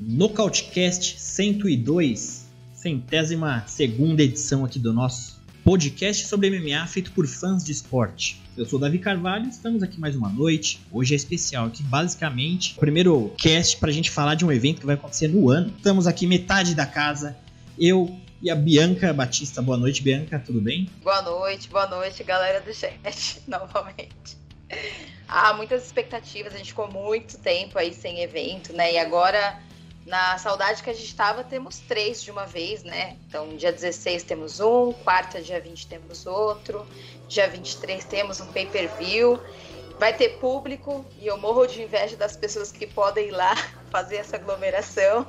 Nocautecast 102, centésima segunda edição aqui do nosso podcast sobre MMA feito por fãs de esporte. Eu sou Davi Carvalho, estamos aqui mais uma noite. Hoje é especial aqui, basicamente, o primeiro cast para a gente falar de um evento que vai acontecer no ano. Estamos aqui metade da casa, eu e a Bianca Batista. Boa noite, Bianca, tudo bem? Boa noite, boa noite, galera do chat, novamente. Ah, muitas expectativas, a gente ficou muito tempo aí sem evento, né? E agora na saudade que a gente estava, temos três de uma vez, né? Então, dia 16 temos um, quarta, dia 20 temos outro, dia 23 temos um pay-per-view. Vai ter público e eu morro de inveja das pessoas que podem ir lá fazer essa aglomeração.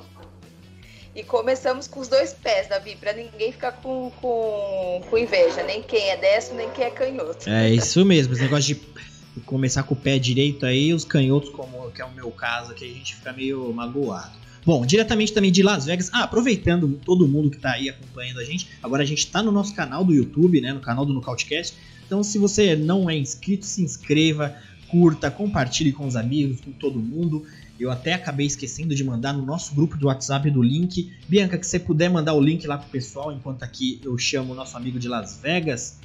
E começamos com os dois pés, Davi, para ninguém ficar com, com, com inveja, nem quem é destro, nem quem é canhoto. É isso mesmo, esse negócio de começar com o pé direito aí, os canhotos, como que é o meu caso, que a gente fica meio magoado. Bom, diretamente também de Las Vegas. Ah, aproveitando todo mundo que está aí acompanhando a gente, agora a gente está no nosso canal do YouTube, né, no canal do Nocautecast. Então, se você não é inscrito, se inscreva, curta, compartilhe com os amigos, com todo mundo. Eu até acabei esquecendo de mandar no nosso grupo do WhatsApp do link. Bianca, que você puder mandar o link lá pro pessoal, enquanto aqui eu chamo o nosso amigo de Las Vegas.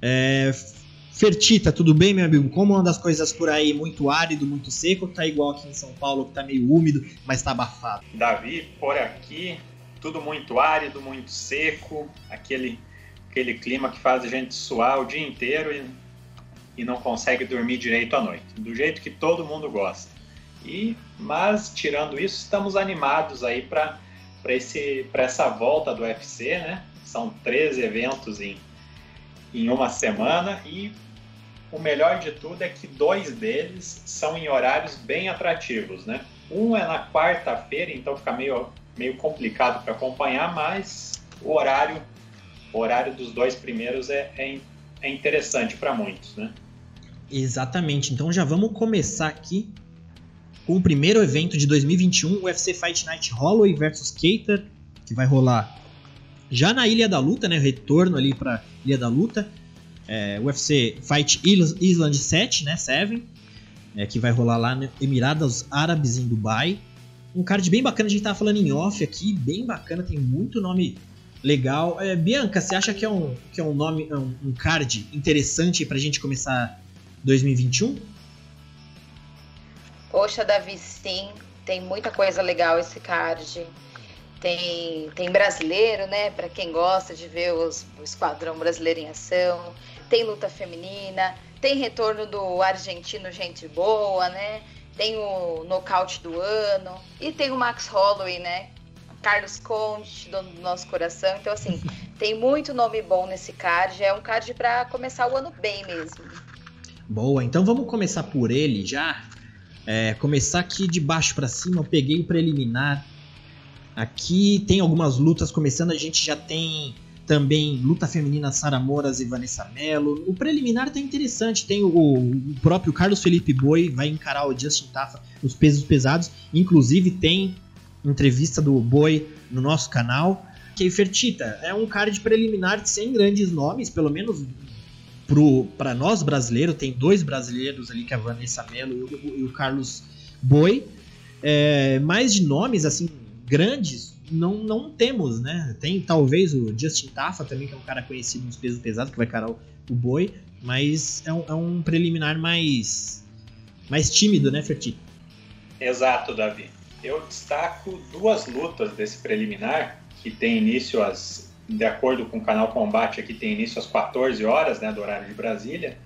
É, Fertita, tudo bem, meu amigo? Como anda as coisas por aí? Muito árido, muito seco? Tá igual aqui em São Paulo, que tá meio úmido, mas tá abafado? Davi, por aqui, tudo muito árido, muito seco, aquele, aquele clima que faz a gente suar o dia inteiro e, e não consegue dormir direito à noite, do jeito que todo mundo gosta. E, mas, tirando isso, estamos animados aí para essa volta do UFC, né? São 13 eventos em, em uma semana e o melhor de tudo é que dois deles são em horários bem atrativos, né? Um é na quarta-feira, então fica meio, meio complicado para acompanhar, mas o horário, o horário dos dois primeiros é, é, é interessante para muitos, né? Exatamente. Então já vamos começar aqui com o primeiro evento de 2021, o UFC Fight Night Holloway versus Cater, que vai rolar já na Ilha da Luta, né? Retorno ali para Ilha da Luta é, UFC Fight Island 7, né? 7, é, que vai rolar lá no Emirados Árabes em Dubai. Um card bem bacana, a gente tava falando em off aqui, bem bacana, tem muito nome legal. É, Bianca, você acha que é um, que é um nome, um, um card interessante pra gente começar 2021? Poxa, Davi, sim, tem muita coisa legal esse card. Tem, tem brasileiro, né? Para quem gosta de ver os, o esquadrão brasileiro em ação tem luta feminina, tem retorno do argentino Gente Boa, né? Tem o nocaute do ano e tem o Max Holloway, né? Carlos Conte, dono do nosso coração. Então, assim, tem muito nome bom nesse card. É um card para começar o ano bem mesmo. Boa, então vamos começar por ele já. É, começar aqui de baixo para cima. Eu peguei o preliminar. Aqui tem algumas lutas começando. A gente já tem também luta feminina Sara Moras e Vanessa Mello. O preliminar tá interessante, tem o, o, próprio Carlos Felipe Boi vai encarar o Justin Tafa nos pesos pesados, inclusive tem entrevista do Boi no nosso canal. Que Fertita é um card preliminar sem grandes nomes, pelo menos para nós brasileiros, tem dois brasileiros ali, que é a Vanessa Mello e o, e o Carlos Boi. É, mais de nomes assim grandes não, não temos, né? Tem talvez o Justin Tafa também, que é um cara conhecido nos pesos pesados, que vai carar o, o boi, mas é um, é um, preliminar mais, mais tímido, né, Ferti? Exato, Davi. Eu destaco duas lutas desse preliminar, que tem início às. De acordo com o canal Combate, aqui tem início às 14 horas, né, do horário de Brasília.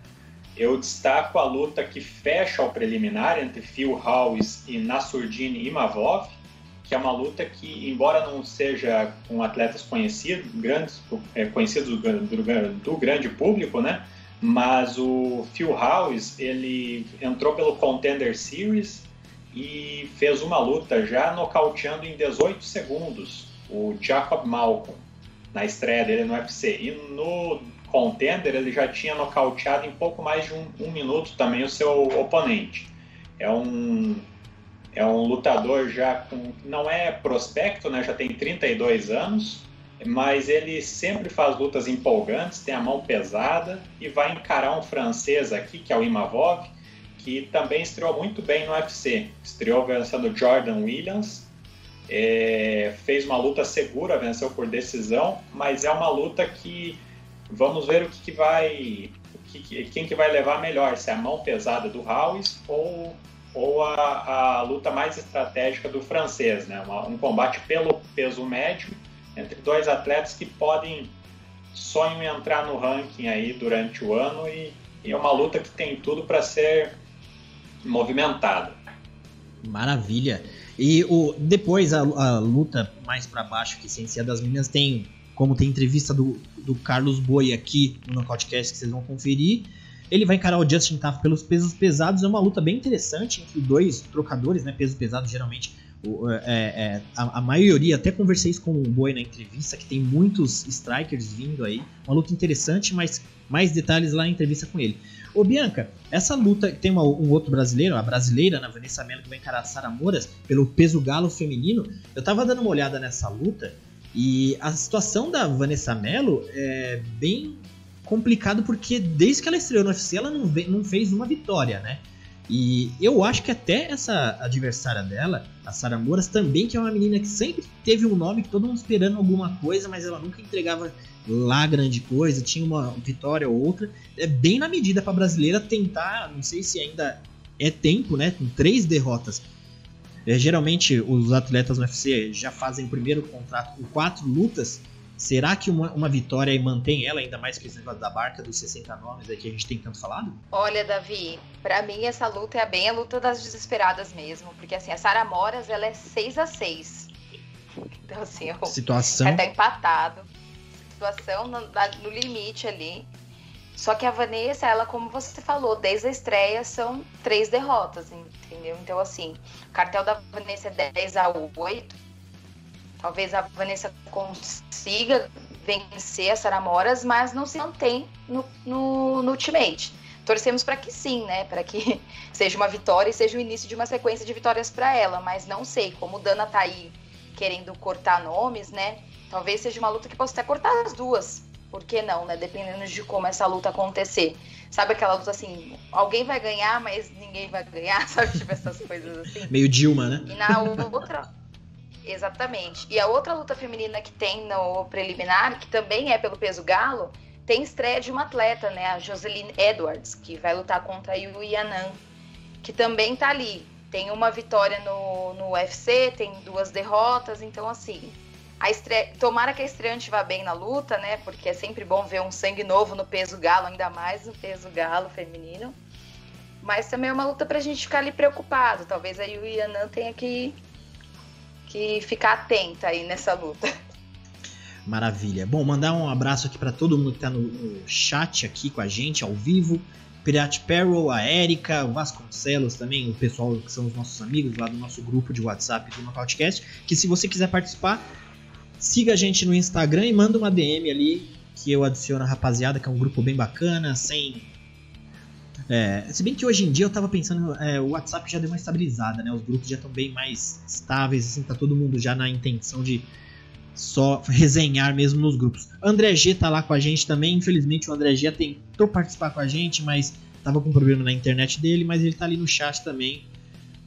Eu destaco a luta que fecha o preliminar entre Phil Howes e Nasurdin Imavov, que é uma luta que, embora não seja com atletas conhecidos, grandes, é, conhecidos do, do, do, grande público, né? Mas o Phil Howes, ele entrou pelo Contender Series e fez uma luta já nocauteando em 18 segundos o Jacob Malcolm na estreia dele no UFC. E no contender, ele já tinha nocauteado em pouco mais de um, um minuto também o seu oponente. É um, é um lutador já com. não é prospecto, né? já tem 32 anos, mas ele sempre faz lutas empolgantes, tem a mão pesada e vai encarar um francês aqui, que é o Imavov, que também estreou muito bem no UFC. Estreou vencendo Jordan Williams, é, fez uma luta segura, venceu por decisão, mas é uma luta que vamos ver o que, que vai. O que, quem que vai levar melhor, se é a mão pesada do House ou, ou a, a luta mais estratégica do francês, né? Uma, um combate pelo peso médio entre dois atletas que podem sonham em entrar no ranking aí durante o ano e, e é uma luta que tem tudo para ser movimentada. Maravilha. E o, depois a, a luta mais para baixo, que sem ser das meninas, tem como tem entrevista do, do Carlos Boi aqui no Nocautecast que vocês vão conferir. Ele vai encarar o Justin Taff pelos pesos pesados. É uma luta bem interessante entre dois trocadores, né? Peso pesado geralmente é, é, a, a, maioria, até conversei isso com o Boi na entrevista, que tem muitos strikers vindo aí. Uma luta interessante, mas mais detalhes lá na entrevista com ele. Ô Bianca, essa luta tem uma, um outro brasileiro, a brasileira, na Vanessa Mello, que vai encarar a Sara Moras pelo peso galo feminino. Eu tava dando uma olhada nessa luta e a situação da Vanessa Mello é bem complicado porque desde que ela estreou no UFC ela não, não fez uma vitória, né? E eu acho que até essa adversária dela, a Sara Moras, também que é uma menina que sempre teve um nome que todo mundo esperando alguma coisa, mas ela nunca entregava lá grande coisa, tinha uma vitória ou outra. É bem na medida para brasileira tentar, não sei se ainda é tempo, né? Com três derrotas. É, geralmente os atletas no UFC já fazem o primeiro contrato com quatro lutas Será que uma, uma vitória mantém ela ainda mais que esse negócio da barca dos 60 nomes aí que a gente tem tanto falado? Olha, Davi, para mim essa luta é bem a luta das desesperadas mesmo, porque assim, a Sara Moras, ela é 6 a 6 Então assim, o situação tá empatado. Situação no, no limite ali. Só que a Vanessa, ela, como você falou, desde a estreia são três derrotas, entendeu? Então, assim, o cartel da Vanessa é 10 a 8 Talvez a Vanessa consiga vencer a Sara Moras, mas não se mantém no, no, no Ultimate. Torcemos para que sim, né? Para que seja uma vitória e seja o início de uma sequência de vitórias para ela. Mas não sei, como o Dana tá aí querendo cortar nomes, né? Talvez seja uma luta que possa até cortar as duas. Por que não, né? Dependendo de como essa luta acontecer. Sabe aquela luta assim, alguém vai ganhar, mas ninguém vai ganhar, sabe? Tipo essas coisas assim. Meio Dilma, né? E na outra. Exatamente. E a outra luta feminina que tem no preliminar, que também é pelo peso galo, tem estreia de uma atleta, né? A Joseline Edwards, que vai lutar contra a Yu Yanan, que também tá ali. Tem uma vitória no, no UFC, tem duas derrotas, então assim. A estreia, tomara que a estreante vá bem na luta, né? Porque é sempre bom ver um sangue novo no peso galo, ainda mais no peso galo feminino. Mas também é uma luta pra gente ficar ali preocupado. Talvez a Yu Yanan tenha que que ficar atenta aí nessa luta. Maravilha. Bom, mandar um abraço aqui para todo mundo que está no, no, chat aqui com a gente, ao vivo. Pirate Peril, a Erika, o Vasconcelos também, o pessoal que são os nossos amigos lá do nosso grupo de WhatsApp do Nocautecast. Que se você quiser participar, siga a gente no Instagram e manda uma DM ali que eu adiciono a rapaziada, que é um grupo bem bacana, sem é, se bem que hoje em dia eu tava pensando, é, o WhatsApp já deu uma estabilizada, né? Os grupos já estão bem mais estáveis, assim, tá todo mundo já na intenção de só resenhar mesmo nos grupos. André G tá lá com a gente também, infelizmente o André G tentou participar com a gente, mas tava com problema na internet dele, mas ele tá ali no chat também.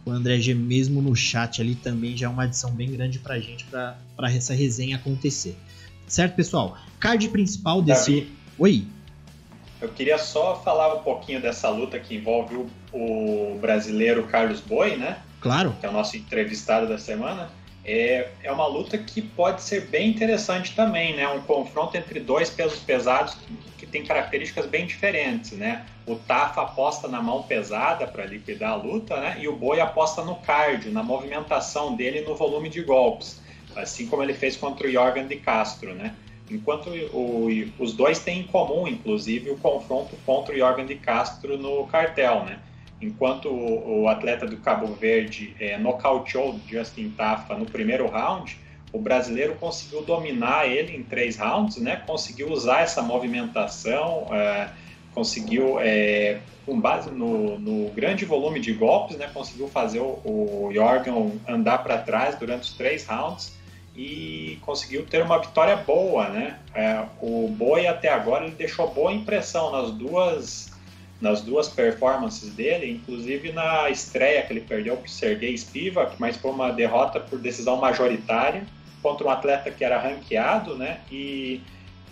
O André G mesmo no chat ali também já é uma adição bem grande pra gente pra, pra essa resenha acontecer. Certo, pessoal? Card principal desse. Oi. Eu queria só falar um pouquinho dessa luta que envolve o, o brasileiro Carlos Boi, né? Claro. Que é o nosso entrevistado da semana. É, é uma luta que pode ser bem interessante também, né? Um confronto entre dois pesos pesados que, que tem características bem diferentes, né? O Tafa aposta na mão pesada para liquidar a luta, né? E o Boi aposta no cardio, na movimentação dele no volume de golpes, assim como ele fez contra o Jorgen de Castro, né? Enquanto o, os dois têm em comum, inclusive, o confronto contra o Jorgen de Castro no cartel, né? Enquanto o, o atleta do Cabo Verde é, nocauteou Justin Tafa no primeiro round, o brasileiro conseguiu dominar ele em três rounds, né? Conseguiu usar essa movimentação, é, conseguiu, é, com base no, no, grande volume de golpes, né? Conseguiu fazer o, o Jorgen andar para trás durante os três rounds e conseguiu ter uma vitória boa, né? É, o Boi até agora ele deixou boa impressão nas duas nas duas performances dele, inclusive na estreia que ele perdeu para o Sergei Spivak, mas foi uma derrota por decisão majoritária contra um atleta que era ranqueado, né? E,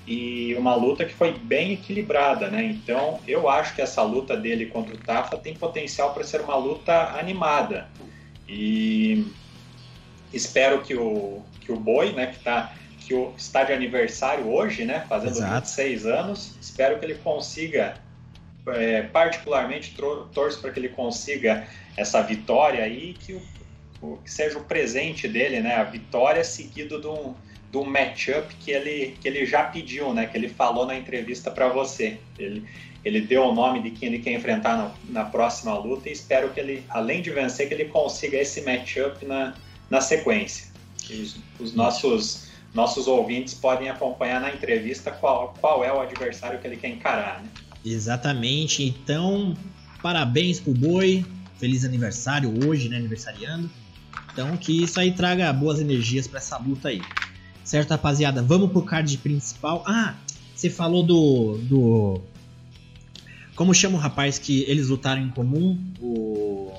e uma luta que foi bem equilibrada, né? Então eu acho que essa luta dele contra o Tafa tem potencial para ser uma luta animada. E espero que o, que o Boi, né, que, tá, que o, está de aniversário hoje, né, fazendo Exato. 26 anos, espero que ele consiga, é, particularmente torço para que ele consiga essa vitória aí, que o que seja o presente dele, né? A vitória seguido de um, um matchup que ele, que ele já pediu, né? Que ele falou na entrevista para você. Ele, ele deu o nome de quem ele quer enfrentar na, na, próxima luta e espero que ele, além de vencer, que ele consiga esse matchup na, na sequência. Os, os nossos, nossos ouvintes podem acompanhar na entrevista qual, qual é o adversário que ele quer encarar, né? Exatamente. Então, parabéns pro Boi. Feliz aniversário hoje, né? Aniversariando. Então que isso aí traga boas energias para essa luta aí. Certo, rapaziada? Vamos pro card principal. Ah, você falou do. do. Como chama o rapaz que eles lutaram em comum? O.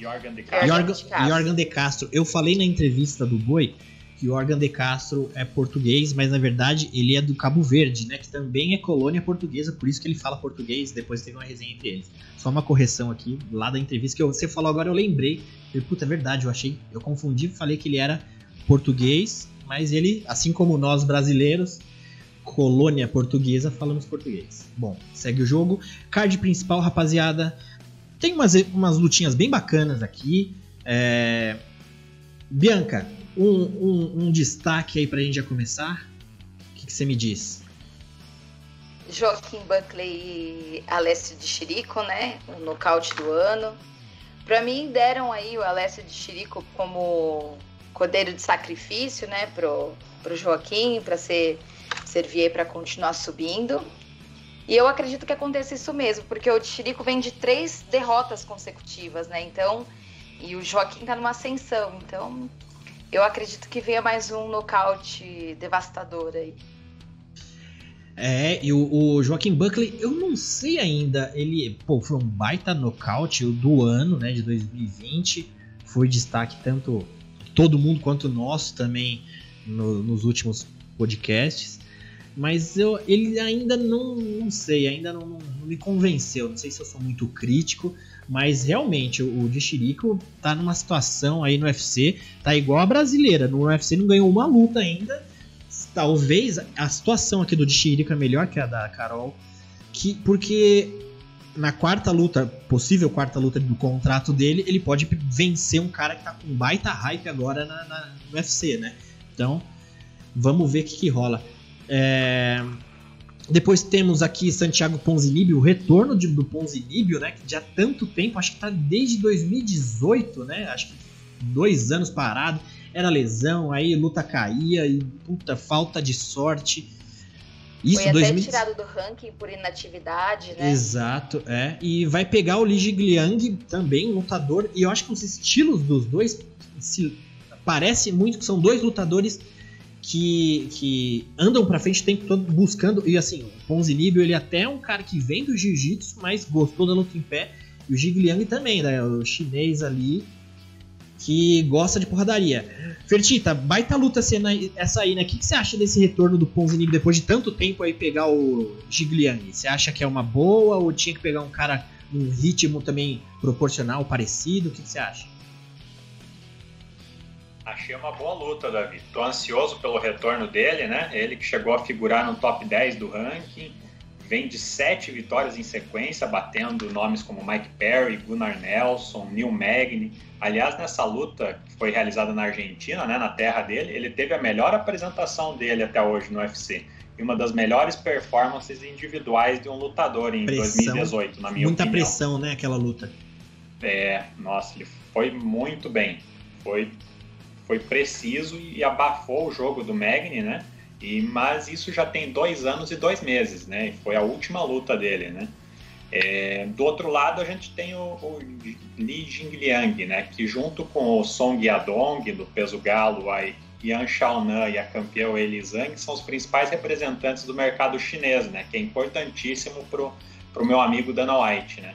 Jorgen de Castro. Jorgen, Jorgen de Castro. Eu falei na entrevista do Boi que o Organ de Castro é português, mas na verdade ele é do Cabo Verde, né? Que também é colônia portuguesa, por isso que ele fala português. Depois teve uma resenha entre eles. Só uma correção aqui, lá da entrevista que você falou agora, eu lembrei. Eu, puta, é verdade, eu achei. Eu confundi, falei que ele era português, mas ele, assim como nós brasileiros, colônia portuguesa, falamos português. Bom, segue o jogo. Card principal, rapaziada. Tem umas, umas lutinhas bem bacanas aqui. É... Bianca, um, um, um destaque aí pra gente já começar? O que, você me diz? Joaquim Buckley e Alessio de Chirico, né? O nocaute do ano. Para mim, deram aí o Alessio de Chirico como cordeiro de sacrifício, né? Pro, pro Joaquim, para ser servir para continuar subindo. E eu acredito que aconteça isso mesmo, porque o de Chirico vem de três derrotas consecutivas, né? Então, e o Joaquim tá numa ascensão. Então, eu acredito que venha mais um nocaute devastador aí. É, e o, o, Joaquim Buckley, eu não sei ainda. Ele, pô, foi um baita nocaute do ano, né, de 2020. Foi destaque tanto todo mundo quanto nosso também no, nos últimos podcasts. Mas eu, ele ainda não, não sei, ainda não, não, não me convenceu. Não sei se eu sou muito crítico, mas realmente, o de Chirico tá numa situação aí no UFC, tá igual a brasileira. No UFC não ganhou uma luta ainda. Talvez a situação aqui do de Chirico é melhor que a da Carol. Que, porque na quarta luta, possível quarta luta do contrato dele, ele pode vencer um cara que tá com baita hype agora na, na no UFC, né? Então, vamos ver o que, que rola. É, depois temos aqui Santiago Ponzinibbio, o retorno de, do Ponzinibbio, né? Que já há tanto tempo, acho que tá desde 2018, né? Acho que dois anos parado. Era lesão, aí luta caía e puta falta de sorte. Isso, Foi 2000... até tirado do ranking por inatividade, né? Exato, é. E vai pegar o Li Jigliang também, lutador. E eu acho que os estilos dos dois se parece muito que são dois lutadores que, que andam pra frente o tempo todo buscando. E assim, o Ponzinibbio, ele até é um cara que vem do jiu-jitsu, mas gostou da luta em pé. E o Jigliang também, né? O chinês ali que gosta de porradaria. Fertita, baita luta essa aí, né? O que, você acha desse retorno do Ponzinibbio depois de tanto tempo aí pegar o Jigliang? Você acha que é uma boa ou tinha que pegar um cara num ritmo também proporcional, parecido? O que você acha? Achei uma boa luta, Davi. Tô ansioso pelo retorno dele, né? Ele que chegou a figurar no top 10 do ranking, vem de sete vitórias em sequência, batendo nomes como Mike Perry, Gunnar Nelson, Neil Magny. Aliás, nessa luta que foi realizada na Argentina, né, na terra dele, ele teve a melhor apresentação dele até hoje no UFC. E uma das melhores performances individuais de um lutador em pressão, 2018, na minha muita opinião. Muita pressão, né, aquela luta. É, nossa, ele foi muito bem. Foi foi preciso e abafou o jogo do Magni, né? E, mas isso já tem dois anos e dois meses, né? Foi a última luta dele, né? É, do outro lado, a gente tem o, o Li Jingliang, né? Que junto com o Song Yadong, do peso galo, a Yan Xiaonan e a campeã Eli Zhang são os principais representantes do mercado chinês, né? Que é importantíssimo pro, pro meu amigo Dana White, né?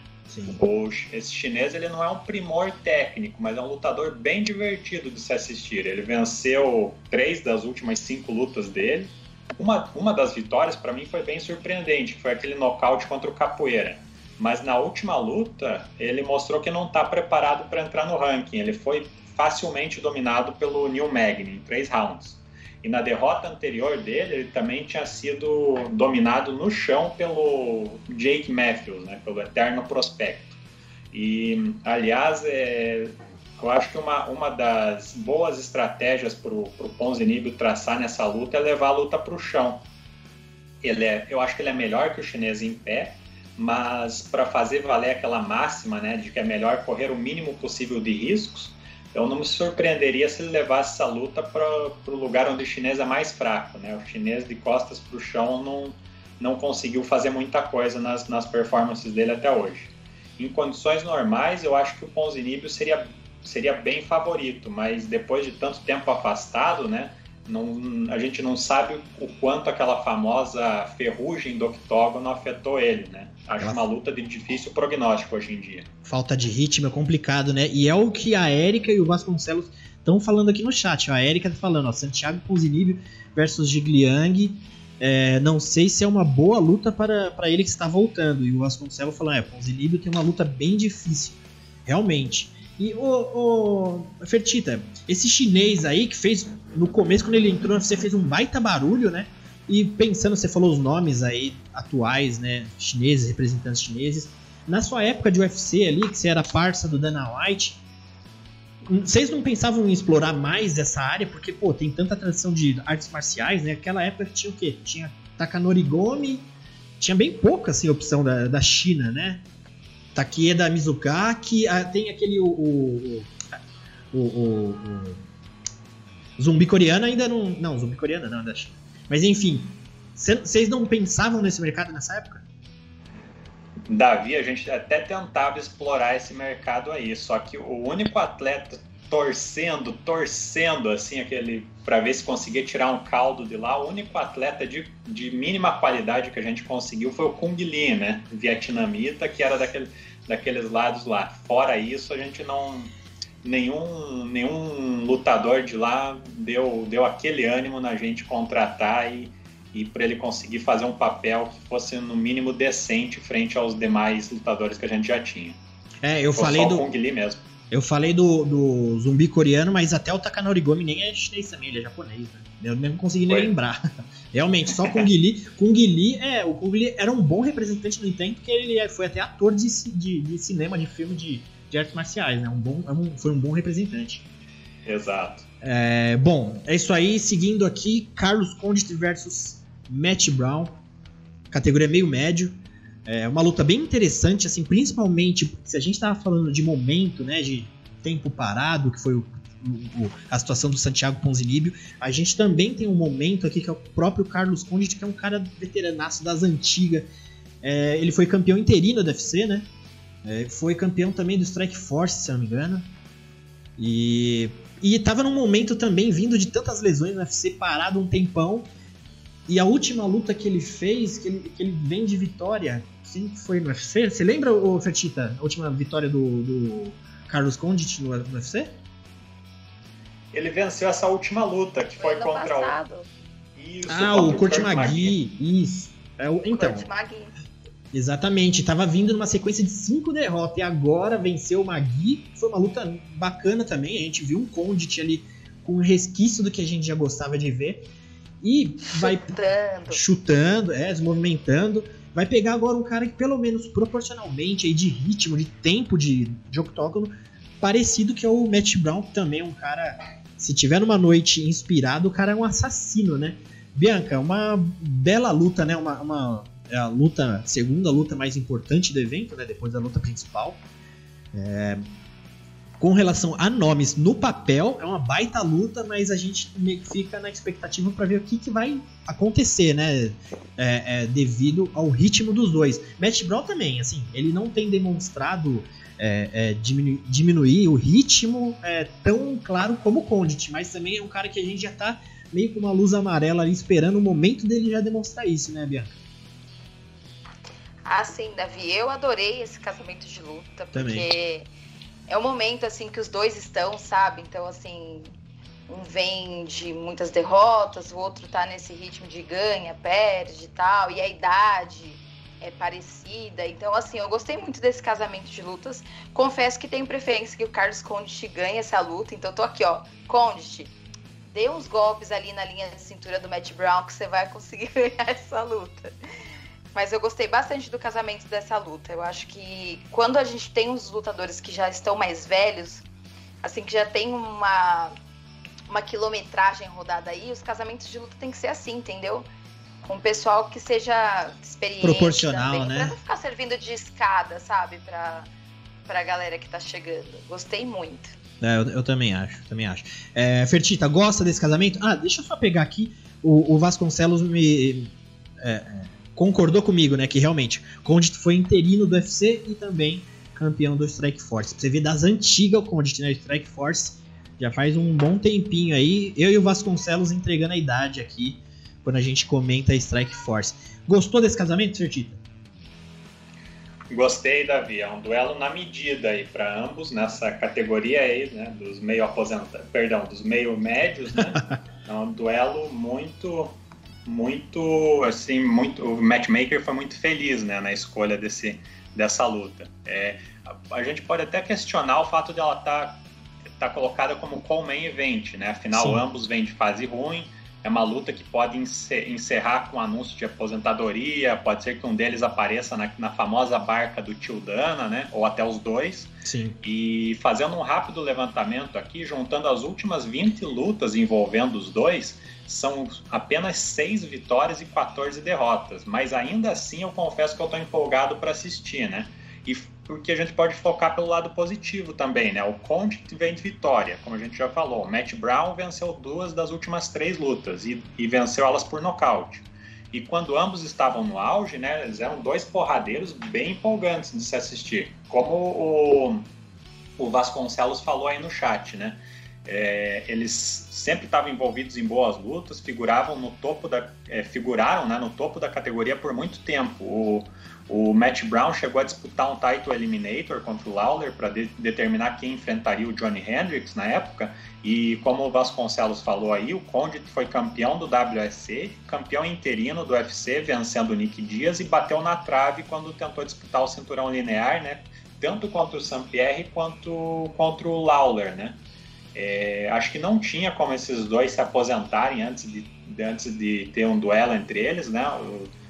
O, esse chinês ele não é um primor técnico, mas é um lutador bem divertido de se assistir. Ele venceu três das últimas cinco lutas dele. Uma, uma das vitórias para mim foi bem surpreendente, foi aquele nocaute contra o Capoeira. Mas na última luta ele mostrou que não está preparado para entrar no ranking. Ele foi facilmente dominado pelo Neil Magny em três rounds. E na derrota anterior dele, ele também tinha sido dominado no chão pelo Jake Matthews, né, pelo eterno prospecto. E, aliás, é, eu acho que uma, uma das boas estratégias para o Ponzinibbio traçar nessa luta é levar a luta para o chão. Ele é, eu acho que ele é melhor que o chinês em pé, mas para fazer valer aquela máxima né, de que é melhor correr o mínimo possível de riscos, eu não me surpreenderia se ele levasse essa luta para o lugar onde o chinês é mais fraco. Né? O chinês de costas para o chão não, não conseguiu fazer muita coisa nas, nas performances dele até hoje. Em condições normais, eu acho que o Ponzinibbio seria, seria bem favorito, mas depois de tanto tempo afastado, né, não, a gente não sabe o quanto aquela famosa ferrugem do octógono afetou ele, né? Acho uma luta de difícil prognóstico hoje em dia. Falta de ritmo é complicado, né? E é o que a Érica e o Vasconcelos estão falando aqui no chat. A Érica tá falando, ó, Santiago Ponzinibbio versus Gigliang. É, não sei se é uma boa luta para, para ele que está voltando. E o Vasconcelos falando, é, Ponzinibbio tem uma luta bem difícil. Realmente. E o, o Fertita, esse chinês aí que fez no começo, quando ele entrou, você fez um baita barulho, né? E pensando, você falou os nomes aí atuais, né? Chineses, representantes chineses. Na sua época de UFC ali, que você era parça do Dana White, vocês não pensavam em explorar mais essa área? Porque, pô, tem tanta tradição de artes marciais, né? Aquela época tinha o quê? Tinha Takanori Gomi, tinha bem pouca assim, opção da, da China, né? Takieda Mizukaki, ah, tem aquele o, o, o, o, zumbi coreano ainda não, não, zumbi coreano não, da China. Mas enfim, vocês não pensavam nesse mercado nessa época? Davi, a gente até tentava explorar esse mercado aí, só que o único atleta torcendo, torcendo assim aquele para ver se conseguia tirar um caldo de lá, o único atleta de, de mínima qualidade que a gente conseguiu foi o Kung Lee, né, vietnamita, que era daquele, daqueles lados lá. Fora isso, a gente não nenhum nenhum lutador de lá deu deu aquele ânimo na gente contratar e e para ele conseguir fazer um papel que fosse no mínimo decente frente aos demais lutadores que a gente já tinha. É, eu Foi falei do Kung Lee mesmo. Eu falei do, do zumbi coreano, mas até o Takanori Gomi nem é chinês também, ele é japonês, né? Eu não consegui nem lembrar. Realmente, só Kung Lee. Kung Lee, é, o Kung Lee era um bom representante no Nintendo, porque ele é, foi até ator de, de, de cinema, de filme de, de artes marciais, né? Um bom, é foi um bom representante. Exato. É, bom, é isso aí. Seguindo aqui, Carlos Condit versus Matt Brown, categoria meio médio. É uma luta bem interessante, assim, principalmente se a gente estava falando de momento, né, de tempo parado, que foi o, o, a situação do Santiago Ponzinibbio, a gente também tem um momento aqui que é o próprio Carlos Condit, que é um cara veteranaço das antigas. É, ele foi campeão interino do UFC, né? É, foi campeão também do Strike Force, se não me engano. E, e tava num momento também vindo de tantas lesões no UFC, parado um tempão. E a última luta que ele fez, que ele, que ele vem de vitória, quem foi no UFC? Você lembra, ô Fertita, a última vitória do, do Carlos Condit no, no UFC? Ele venceu essa última luta, que foi, foi contra passado. o. Isso, ah, o Kurt Magui. Isso. É o... Então. Kurt Magui. Exatamente, tava vindo numa sequência de cinco derrotas e agora venceu o Magui. Foi uma luta bacana também. A gente viu um Condit ali com um resquício do que a gente já gostava de ver. E vai chutando, chutando é, se movimentando. Vai pegar agora um cara que, pelo menos proporcionalmente, aí, de ritmo, de tempo de, de octógono, parecido que é o Matt Brown, que também é um cara. Se tiver numa noite inspirado, o cara é um assassino, né? Bianca, uma bela luta, né? Uma, uma é a luta, segunda luta mais importante do evento, né? Depois da luta principal. É, com relação a nomes no papel, é uma baita luta, mas a gente meio que fica na expectativa para ver o que, que vai acontecer, né? É, é, devido ao ritmo dos dois. Matt Brown também, assim, ele não tem demonstrado é, é diminu diminuir o ritmo é, tão claro como o Condit, mas também é um cara que a gente já tá meio com uma luz amarela ali esperando o momento dele já demonstrar isso, né, Bianca? Ah, sim, Davi, eu adorei esse casamento de luta, porque. É o momento assim que os dois estão, sabe? Então assim, um vem de muitas derrotas, o outro tá nesse ritmo de ganha, perde e tal, e a idade é parecida. Então assim, eu gostei muito desse casamento de lutas. Confesso que tenho preferência que o Carlos Conde ganhe essa luta, então tô aqui, ó, Conde, dê uns golpes ali na linha de cintura do Matt Brown que você vai conseguir ganhar essa luta. Mas eu gostei bastante do casamento dessa luta. Eu acho que quando a gente tem uns lutadores que já estão mais velhos, assim, que já tem uma, uma quilometragem rodada aí, os casamentos de luta tem que ser assim, entendeu? Com um pessoal que seja experiente. Proporcional, também, né? Pra não ficar servindo de escada, sabe? Pra, pra galera que tá chegando. Gostei muito. É, eu, eu, também acho, também acho. É, Fertita, gosta desse casamento? Ah, deixa eu só pegar aqui. O, o Vasconcelos me. É, é concordou comigo, né? Que realmente Condit foi interino do UFC e também campeão do Strike Force. Pra você ver das antigas o Condit, né? Strike Force já faz um bom tempinho aí. Eu e o Vasconcelos entregando a idade aqui quando a gente comenta a Strike Force. Gostou desse casamento, Sertita? Gostei, Davi. É um duelo na medida aí para ambos nessa categoria aí, né? Dos meio aposentados, perdão, dos meio médios, né? é um duelo muito muito, assim, muito, o matchmaker foi muito feliz, né, na escolha desse, dessa luta. É, a, a, gente pode até questionar o fato dela estar tá, tá colocada como co-main event, né, afinal Sim. ambos vêm de fase ruim, é uma luta que pode encerrar com um anúncio de aposentadoria, pode ser que um deles apareça na, na famosa barca do Tio Dana, né? Ou até os dois. Sim. E fazendo um rápido levantamento aqui, juntando as últimas 20 lutas envolvendo os dois, são apenas 6 vitórias e 14 derrotas. Mas ainda assim eu confesso que eu estou empolgado para assistir, né? E porque a gente pode focar pelo lado positivo também, né? O Conte vem de vitória, como a gente já falou. O Matt Brown venceu duas das últimas três lutas e, e venceu elas por nocaute. E quando ambos estavam no auge, né, eles eram dois porradeiros bem empolgantes de se assistir. Como o, o Vasconcelos falou aí no chat, né? É, eles sempre estavam envolvidos em boas lutas, figuravam no topo da, é, figuraram né, no topo da categoria por muito tempo. O, o Matt Brown chegou a disputar um title eliminator contra o Lawler para de, determinar quem enfrentaria o Johnny Hendricks na época. E como o Vasconcelos falou aí, o Condit foi campeão do WSC, campeão interino do UFC, vencendo o Nick Diaz e bateu na trave quando tentou disputar o cinturão linear, né? Tanto contra o St. Pierre quanto contra o Lawler, né? É, acho que não tinha como esses dois se aposentarem antes de, antes de ter um duelo entre eles, né?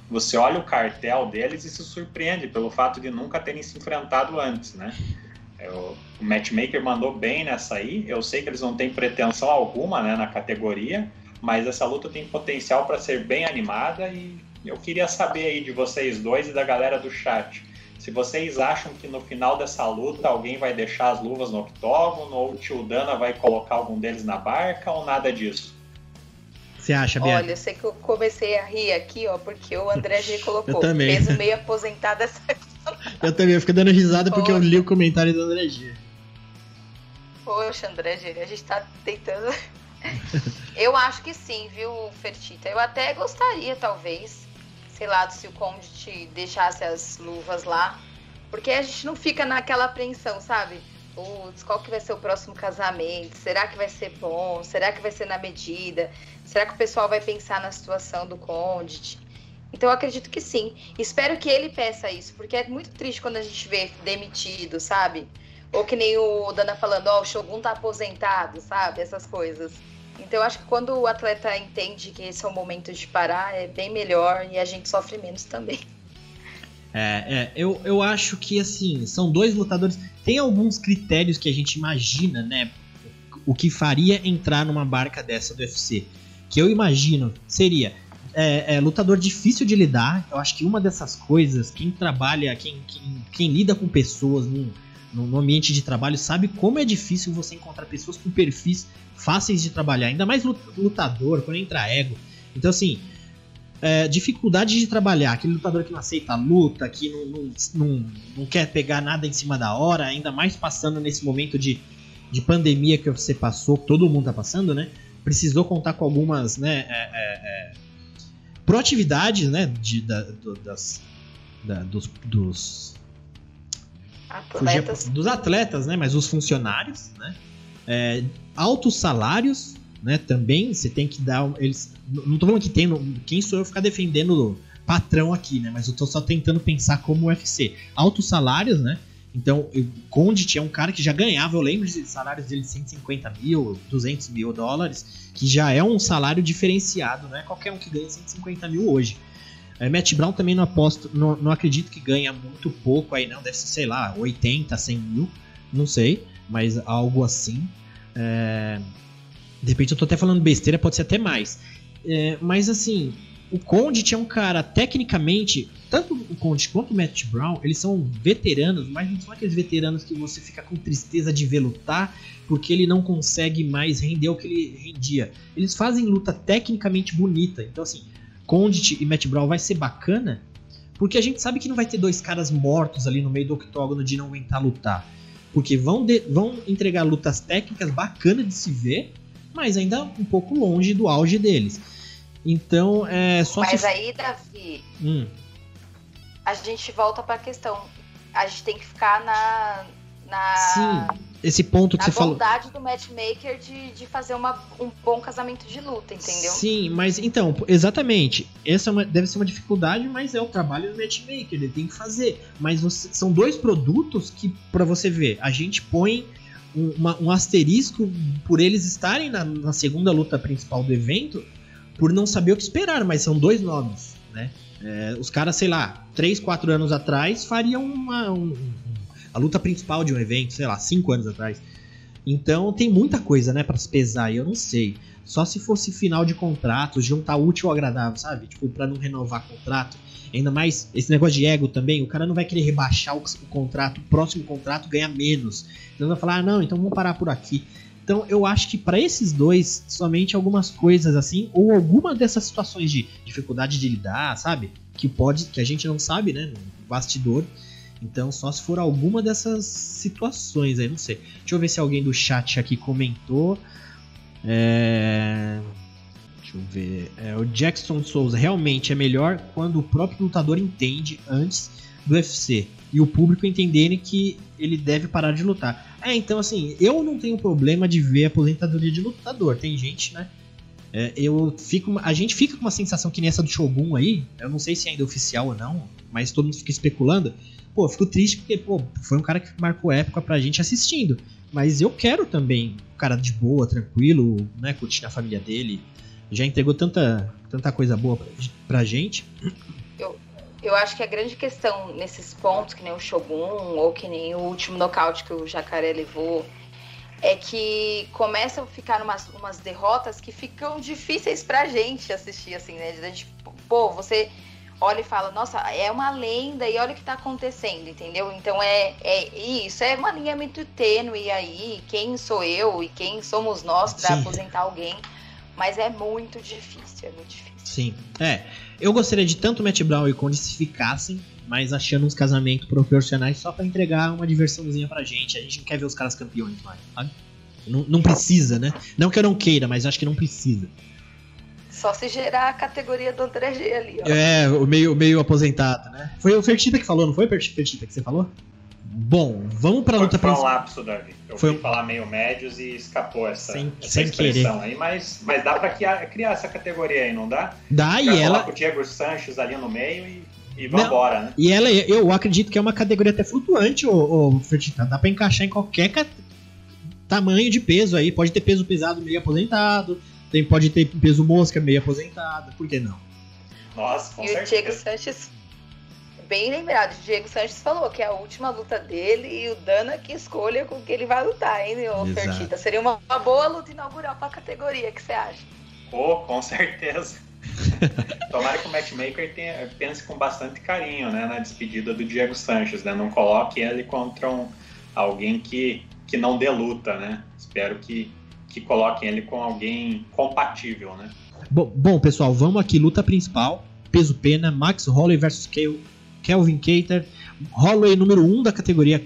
Você olha o cartel deles e se surpreende pelo fato de nunca terem se enfrentado antes, né? É, o matchmaker mandou bem nessa aí. Eu sei que eles não têm pretensão alguma né, na categoria, mas essa luta tem potencial para ser bem animada e eu queria saber aí de vocês dois e da galera do chat se vocês acham que no final dessa luta alguém vai deixar as luvas no octógono ou o tio Dana vai colocar algum deles na barca ou nada disso? Você acha, Bia? Olha, eu sei que eu comecei a rir aqui, ó, porque o André G colocou. eu também. Peso meio aposentado essa Eu também, eu fico dando risada porque Poxa. eu li o comentário do André G. Poxa, André G, a gente tá tentando. eu acho que sim, viu, Fertita? Eu até gostaria, talvez, lá, se o Conde te deixasse as luvas lá. Porque a gente não fica naquela apreensão, sabe? Putz, qual que vai ser o próximo casamento? Será que vai ser bom? Será que vai ser na medida? Será que o pessoal vai pensar na situação do Conde? Então eu acredito que sim. Espero que ele peça isso, porque é muito triste quando a gente vê demitido, sabe? Ou que nem o Dana falando, ó, oh, o Shogun tá aposentado, sabe? Essas coisas. Então eu acho que quando o atleta entende que esse é o momento de parar, é bem melhor e a gente sofre menos também. É, é, eu, eu acho que assim, são dois lutadores. Tem alguns critérios que a gente imagina, né? O que faria entrar numa barca dessa do UFC. Que eu imagino seria é, é, lutador difícil de lidar. Eu acho que uma dessas coisas, quem trabalha, quem, quem, quem lida com pessoas num, no, ambiente de trabalho sabe como é difícil você encontrar pessoas com perfis fáceis de trabalhar, ainda mais lutador, quando entra ego. Então, assim, é, dificuldade de trabalhar, aquele lutador que não aceita a luta, que não, não, não, não, quer pegar nada em cima da hora, ainda mais passando nesse momento de, de pandemia que você passou, que todo mundo tá passando, né? Precisou contar com algumas, né? É, é, é proatividades, né? De, da, do, das, da, dos, dos atletas. dos atletas, né? Mas os funcionários, né? É, altos salários, né? Também você tem que dar. Eles, não tô falando que tem. Quem sou eu ficar defendendo patrão aqui, né? Mas eu tô só tentando pensar como UFC. Altos salários, né? Então, o Condit é um cara que já ganhava, eu lembro de salários dele de 150 mil, 200 mil dólares, que já é um salário diferenciado, não é qualquer um que ganha 150 mil hoje. É, Matt Brown também não aposto, não, não acredito que ganha muito pouco aí, não. Deve ser, sei lá, 80, 100 mil, não sei, mas algo assim. É, de repente eu tô até falando besteira, pode ser até mais. É, mas assim, o Condit é um cara, tecnicamente, tanto o Condit quanto o Matt Brown, eles são veteranos, mas não são aqueles veteranos que você fica com tristeza de ver lutar, porque ele não consegue mais render o que ele rendia. Eles fazem luta tecnicamente bonita. Então, assim, Condit e Matt Brown vai ser bacana, porque a gente sabe que não vai ter dois caras mortos ali no meio do octógono de não aguentar lutar. Porque vão, de, vão entregar lutas técnicas bacanas de se ver, mas ainda um pouco longe do auge deles. Então, é só Mas se... aí, Davi, hum. a gente volta para a questão. A gente tem que ficar na. na... Sim esse ponto que você falou. A bondade do matchmaker de, de fazer uma, um bom casamento de luta, entendeu? Sim, mas então, exatamente. Essa é uma, deve ser uma dificuldade, mas é o trabalho do matchmaker, ele tem que fazer. Mas você, são dois produtos que, para você ver, a gente põe um, uma, um asterisco por eles estarem na, na, segunda luta principal do evento, por não saber o que esperar, mas são dois nomes, né? É, os caras, sei lá, 3, 4 anos atrás fariam uma, um, a luta principal de um evento, sei lá, cinco anos atrás. Então tem muita coisa, né, para se pesar, e eu não sei. Só se fosse final de contrato, juntar útil ao agradável, sabe? Tipo, para não renovar contrato. Ainda mais esse negócio de ego também, o cara não vai querer rebaixar o, o contrato, o próximo contrato ganha menos. Então vai falar, ah, não, então vamos parar por aqui. Então eu acho que para esses dois, somente algumas coisas assim, ou alguma dessas situações de dificuldade de lidar, sabe? Que pode, que a gente não sabe, né, no bastidor, então, só se for alguma dessas situações aí, não sei. Deixa eu ver se alguém do chat aqui comentou. É... Deixa eu ver. É, o Jackson Souza realmente é melhor quando o próprio lutador entende antes do UFC e o público entenderem que ele deve parar de lutar. É, então assim, eu não tenho problema de ver a aposentadoria de lutador. Tem gente, né? É, eu fico, a gente fica com uma sensação que nessa do Shogun aí, eu não sei se é ainda oficial ou não, mas todo mundo fica especulando pô, fico triste porque, pô, foi um cara que marcou época pra gente assistindo. Mas eu quero também um cara de boa, tranquilo, né, curtindo a família dele. Já entregou tanta, tanta coisa boa pra, pra gente. Eu, eu acho que a grande questão nesses pontos, que nem o Shogun, ou que nem o último nocaute que o Jacaré levou, é que começam a ficar umas, umas derrotas que ficam difíceis pra gente assistir, assim, né? De, tipo, pô, você olha e fala, nossa, é uma lenda e olha o que está acontecendo, entendeu? Então é, é isso, é uma linha muito tênue aí, quem sou eu e quem somos nós para aposentar alguém, mas é muito difícil, é muito difícil. Sim, é. Eu gostaria de tanto Matt Brown e Conde se ficassem, mas achando uns casamentos proporcionais só para entregar uma diversãozinha pra gente. A gente não quer ver os caras campeões mais, sabe? Não, não precisa, né? Não que eu não queira, mas acho que não precisa. Só se gerar a categoria do André G ali, ó. É, o meio, meio aposentado, né? Foi o Fertita que falou, não foi, Fertita, que você falou? Bom, vamos pra luta principal. Foi um lapso, Davi. Eu fui falar meio médios e escapou essa, sem, essa sem expressão querer. aí, mas, mas dá pra criar, criar essa categoria aí, não dá? Dá, e ela... com o Diego Sanches ali no meio e, e vambora, né? E ela, eu acredito que é uma categoria até flutuante, ô, ô Fertita. Dá pra encaixar em qualquer tamanho de peso aí. Pode ter peso pesado meio aposentado, tem, pode ter peso mosca meio aposentado, por que não? Nossa, com e certeza. o Diego Sanches, bem lembrado, o Diego Sanches falou que é a última luta dele e o Dana que escolha com que ele vai lutar, hein, ô Fertita? Seria uma, uma, boa luta inaugural pra categoria, o que você acha? Pô, com certeza. Tomara que o matchmaker tenha, pense com bastante carinho né, na despedida do Diego Sanches, né? Não coloque ele contra um, alguém que, que não dê luta, né? Espero que, que coloquem ele com alguém compatível, né? Bom, bom, pessoal, vamos aqui, luta principal, peso pena, Max Holloway versus Kelvin Cater, Holloway número 1 da categoria,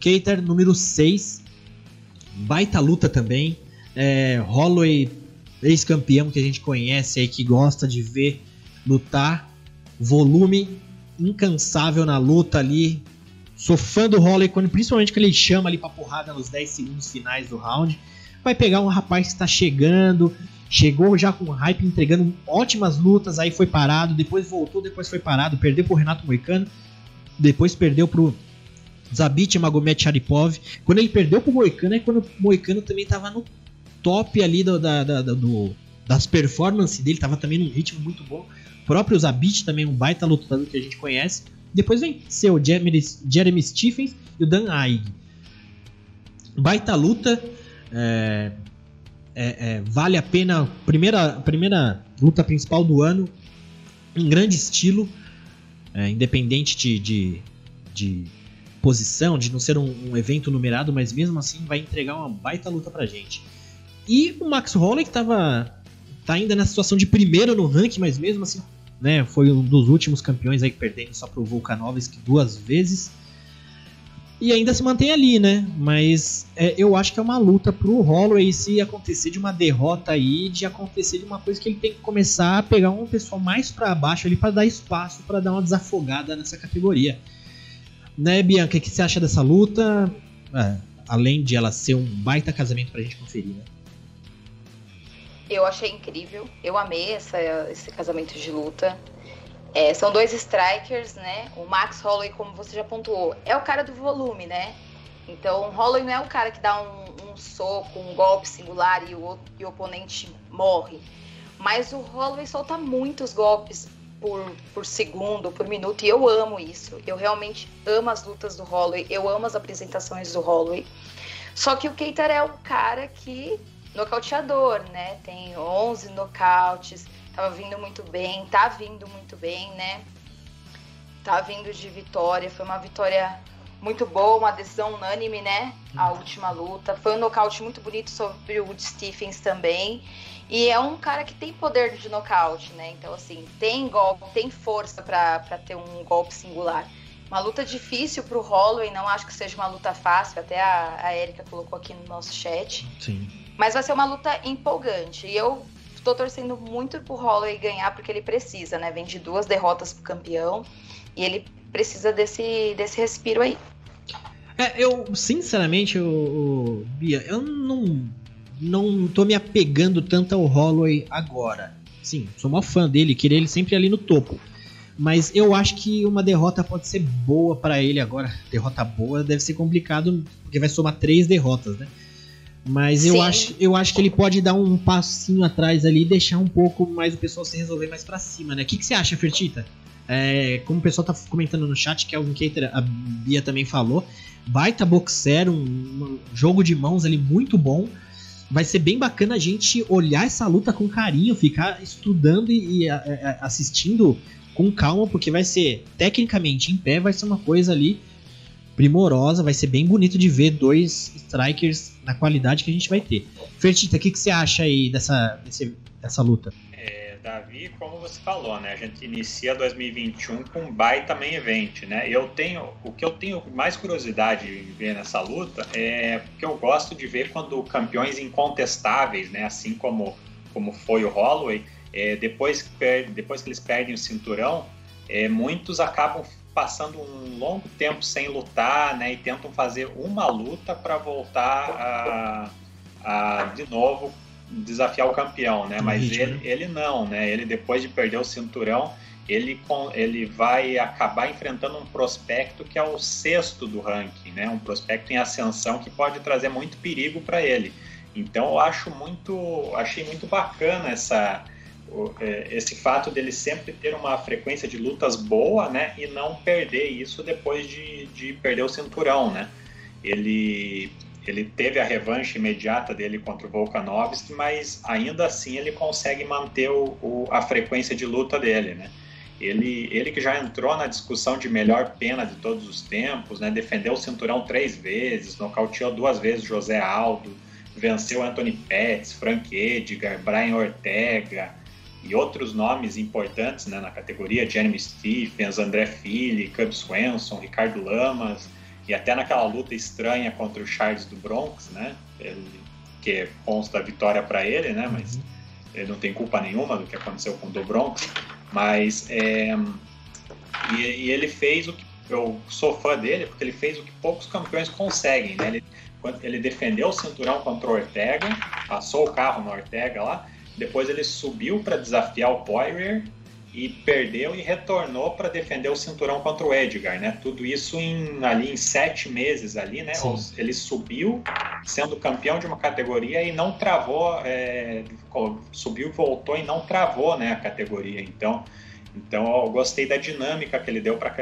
Cater número 6, baita luta também, é, Holloway ex-campeão que a gente conhece aí, que gosta de ver lutar, volume incansável na luta ali, sou fã do Holloway, principalmente quando ele chama ali pra porrada nos 10 segundos finais do round, vai pegar um rapaz que está chegando, chegou já com hype, entregando ótimas lutas, aí foi parado, depois voltou, depois foi parado, perdeu pro Renato Moicano, depois perdeu pro Zabit Magomed Sharipov. Quando ele perdeu pro Moicano, é quando o Moicano também tava no top ali do, da, da, do, das performances dele, tava também num ritmo muito bom. O próprio Zabit também, um baita lutador que a gente conhece. Depois vem seu Jeremy, Jeremy Stephens e o Dan Aig. Baita luta. É, é, é, vale a pena. Primeira, primeira luta principal do ano, em grande estilo, é, independente de, de, de, posição, de não ser um, um, evento numerado, mas mesmo assim vai entregar uma baita luta pra gente. E o Max Holloway que tava tá ainda na situação de primeiro no ranking, mas mesmo assim, né, foi um dos últimos campeões aí perdendo só pro Volkanovski duas vezes e ainda se mantém ali, né? Mas é, eu acho que é uma luta pro Holloway se acontecer de uma derrota aí, de acontecer de uma coisa que ele tem que começar a pegar um pessoal mais para baixo ali para dar espaço, para dar uma desafogada nessa categoria. Né, Bianca, o que você acha dessa luta? É, além de ela ser um baita casamento pra gente conferir, né? Eu achei incrível, eu amei essa, esse casamento de luta. É, são dois strikers, né? O Max Holloway, como você já pontuou, é o cara do volume, né? Então, o Holloway não é o cara que dá um, um soco, um golpe singular e o, e o oponente morre. Mas o Holloway solta muitos golpes por, por segundo, por minuto, e eu amo isso. Eu realmente amo as lutas do Holloway, eu amo as apresentações do Holloway. Só que o Keiter é um cara que nocauteador, né? Tem 11 nocautes, Tava vindo muito bem, tá vindo muito bem, né? Tá vindo de vitória. Foi uma vitória muito boa, uma decisão unânime, né? A última luta. Foi um nocaute muito bonito sobre o Wood Stephens também. E é um cara que tem poder de nocaute, né? Então, assim, tem golpe, tem força para ter um golpe singular. Uma luta difícil pro Holloway, não acho que seja uma luta fácil, até a, a Erika colocou aqui no nosso chat. Sim. Mas vai ser uma luta empolgante. E eu tô torcendo muito pro Holloway ganhar porque ele precisa, né? Vem de duas derrotas pro campeão e ele precisa desse, desse respiro aí. É, eu, sinceramente, eu, Bia, eu não, não tô me apegando tanto ao Holloway agora. Sim, sou uma fã dele, queria ele sempre ali no topo. Mas eu acho que uma derrota pode ser boa para ele agora. Derrota boa deve ser complicado, porque vai somar três derrotas, né? Mas eu acho, eu acho que ele pode dar um passinho atrás ali e deixar um pouco mais o pessoal se resolver mais para cima, né? O que, que você acha, Fertita? É, como o pessoal tá comentando no chat, que é o Cater, a Bia também falou, baita boxer, um, um, jogo de mãos ali muito bom. Vai ser bem bacana a gente olhar essa luta com carinho, ficar estudando e, e a, a, assistindo com calma, porque vai ser, tecnicamente, em pé, vai ser uma coisa ali primorosa, vai ser bem bonito de ver dois strikers na qualidade que a gente vai ter. Fertita, o que, que você acha aí dessa, desse, dessa luta? É, Davi, como você falou, né? A gente inicia 2021 com um baita main event, né? Eu tenho, o que eu tenho mais curiosidade em ver nessa luta é porque eu gosto de ver quando campeões incontestáveis, né? Assim como, como foi o Holloway, é, depois, depois que eles perdem o cinturão, é, muitos acabam passando um longo tempo sem lutar, né? E tentam fazer uma luta para voltar a, a, de novo desafiar o campeão, né? Mas ele, ele não, né? Ele depois de perder o cinturão, ele, ele vai acabar enfrentando um prospecto que é o sexto do ranking, né? Um prospecto em ascensão que pode trazer muito perigo para ele. Então eu acho muito, achei muito bacana essa esse fato dele sempre ter uma frequência de lutas boa, né, e não perder isso depois de, de perder o cinturão, né. Ele ele teve a revanche imediata dele contra o Volkanovski, mas ainda assim ele consegue manter o, o, a frequência de luta dele, né. Ele, ele que já entrou na discussão de melhor pena de todos os tempos, né? defendeu o cinturão três vezes, nocauteou duas vezes José Aldo, venceu Anthony Pettis, Frank Edgar, Brian Ortega e outros nomes importantes né, na categoria, Jeremy Stephens, André Fili, Cub Swenson, Ricardo Lamas, e até naquela luta estranha contra o Charles do Bronx, né? Ele, que consta a vitória para ele, né? Mas uhum. ele não tem culpa nenhuma do que aconteceu com o do Bronx. Mas é, e, e, ele fez o que eu sou fã dele porque ele fez o que poucos campeões conseguem, né? Ele, ele defendeu o cinturão contra o Ortega, passou o carro no Ortega lá, depois ele subiu para desafiar o Poirier e perdeu e retornou para defender o cinturão contra o Edgar, né? Tudo isso em, ali em sete meses ali, né? Sim. Ele subiu sendo campeão de uma categoria e não travou, é, subiu, voltou e não travou, né? A categoria. Então, então eu gostei da dinâmica que ele deu para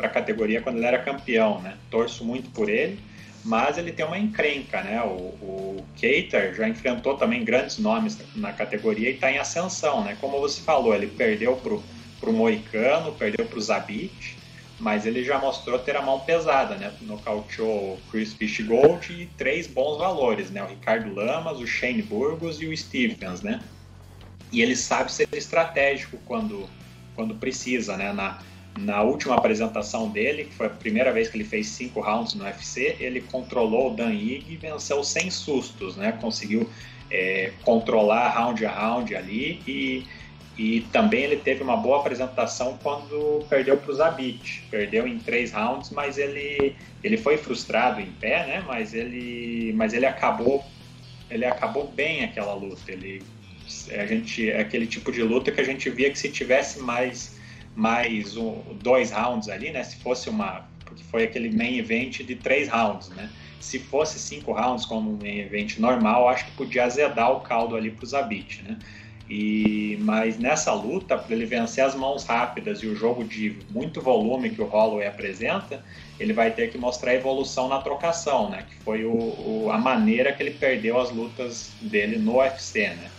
a categoria quando ele era campeão, né? Torço muito por ele mas ele tem uma encrenca, né? O, o já enfrentou também grandes nomes na categoria e está em ascensão, né? Como você falou, ele perdeu pro, pro Moicano, perdeu pro Zabit, mas ele já mostrou ter a mão pesada, né? Nocauteou o Chris Fishgold e três bons valores, né? O Ricardo Lamas, o Shane Burgos e o Stevens, né? E ele sabe ser estratégico quando, quando precisa, né? Na, na última apresentação dele, que foi a primeira vez que ele fez cinco rounds no UFC, ele controlou o Dan Ig e venceu sem sustos, né? Conseguiu é, controlar round a round ali e, e também ele teve uma boa apresentação quando perdeu para o Zabit. Perdeu em três rounds, mas ele, ele foi frustrado em pé, né? Mas ele, mas ele acabou ele acabou bem aquela luta. Ele a gente é aquele tipo de luta que a gente via que se tivesse mais mais um, dois rounds ali, né? Se fosse uma. Porque foi aquele main event de três rounds, né? Se fosse cinco rounds como um main event normal, acho que podia azedar o caldo ali para o Zabit, né? E, mas nessa luta, para ele vencer as mãos rápidas e o jogo de muito volume que o Holloway apresenta, ele vai ter que mostrar a evolução na trocação, né? Que foi o, o, a maneira que ele perdeu as lutas dele no UFC, né?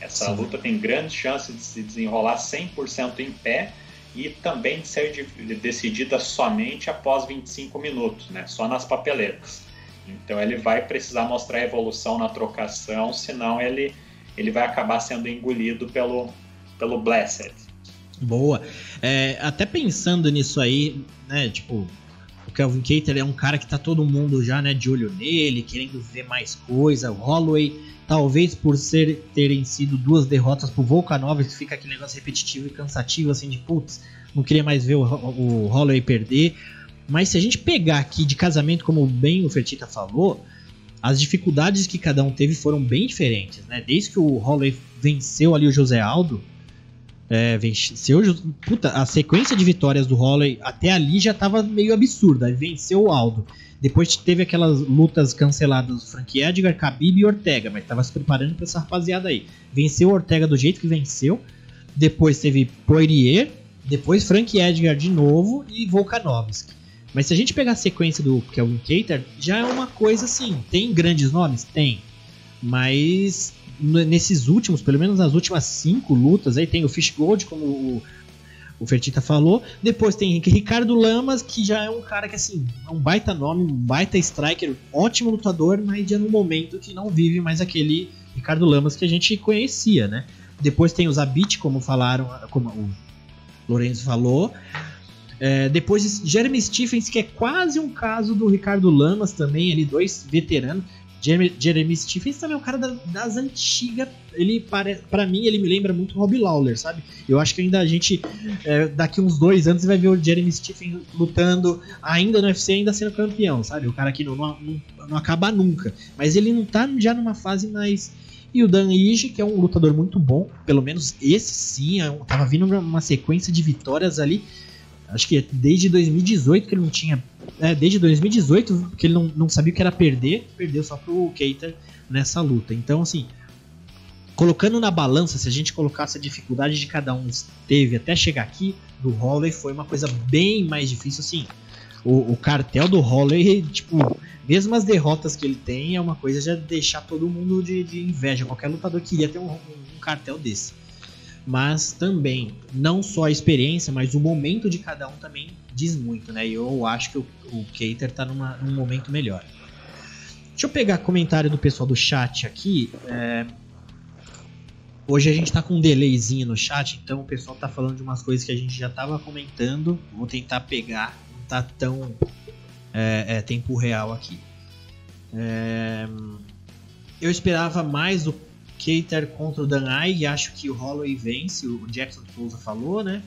Essa Sim. luta tem grande chance de se desenrolar 100% em pé e também ser decidida somente após 25 minutos, né? só nas papeletas. Então ele vai precisar mostrar evolução na trocação, senão ele, ele vai acabar sendo engolido pelo, pelo Blessed. Boa. É, até pensando nisso aí, né, tipo, o Kelvin Cater é um cara que tá todo mundo já, né, de olho nele, querendo ver mais coisa. O Holloway Talvez por ser, terem sido duas derrotas pro Volkanovski, fica aquele negócio repetitivo e cansativo, assim, de putz, não queria mais ver o, o Holloway perder. Mas se a gente pegar aqui de casamento, como bem o Fertita falou, as dificuldades que cada um teve foram bem diferentes, né? Desde que o Holloway venceu ali o José Aldo, é, venceu, puta, a sequência de vitórias do Holloway até ali já estava meio absurda. Venceu o Aldo. Depois teve aquelas lutas canceladas do Frank Edgar, Khabib e Ortega, mas tava se preparando para essa rapaziada aí. Venceu Ortega do jeito que venceu. Depois teve Poirier, depois Frank Edgar de novo e Volkanovski. Mas se a gente pegar a sequência do Kelvin Cater, já é uma coisa assim. Tem grandes nomes? Tem. Mas nesses últimos, pelo menos nas últimas cinco lutas, aí tem o Fish Gold como o Fertita falou. Depois tem Ricardo Lamas, que já é um cara que, assim, é um baita nome, um baita striker, ótimo lutador, mas já no momento que não vive mais aquele Ricardo Lamas que a gente conhecia, né? Depois tem o Zabit, como falaram, como o Lourenço falou. É, depois Jeremy Stephens, que é quase um caso do Ricardo Lamas também, ali, dois veteranos. Jeremy, Jeremy Stephens também é um cara da, das antigas. Ele para mim ele me lembra muito Rob Lawler, sabe? Eu acho que ainda a gente é, daqui uns dois anos vai ver o Jeremy Stephens lutando ainda no UFC, ainda sendo campeão, sabe? O cara que não, não, não acaba nunca. Mas ele não tá já numa fase mais e o Dan Ige, que é um lutador muito bom, pelo menos esse sim, é tava vindo uma sequência de vitórias ali Acho que desde 2018 que ele não tinha. É, desde 2018 que ele não, não sabia o que era perder, perdeu só pro Keita nessa luta. Então, assim, colocando na balança, se a gente colocasse a dificuldade de cada um teve até chegar aqui, do Holloway foi uma coisa bem mais difícil, assim. O, o cartel do Holloway, tipo, mesmo as derrotas que ele tem, é uma coisa de deixar todo mundo de, de inveja. Qualquer lutador queria ter um, um cartel desse. Mas também, não só a experiência, mas o momento de cada um também diz muito, né? E eu acho que o, o Cater tá numa, num momento melhor. Deixa eu pegar comentário do pessoal do chat aqui. É... Hoje a gente tá com um delayzinho no chat, então o pessoal tá falando de umas coisas que a gente já tava comentando. Vou tentar pegar, não tá tão é, é, tempo real aqui. É... Eu esperava mais o Cater contra o Dan e acho que o Holloway vence, o Jackson Souza falou, né?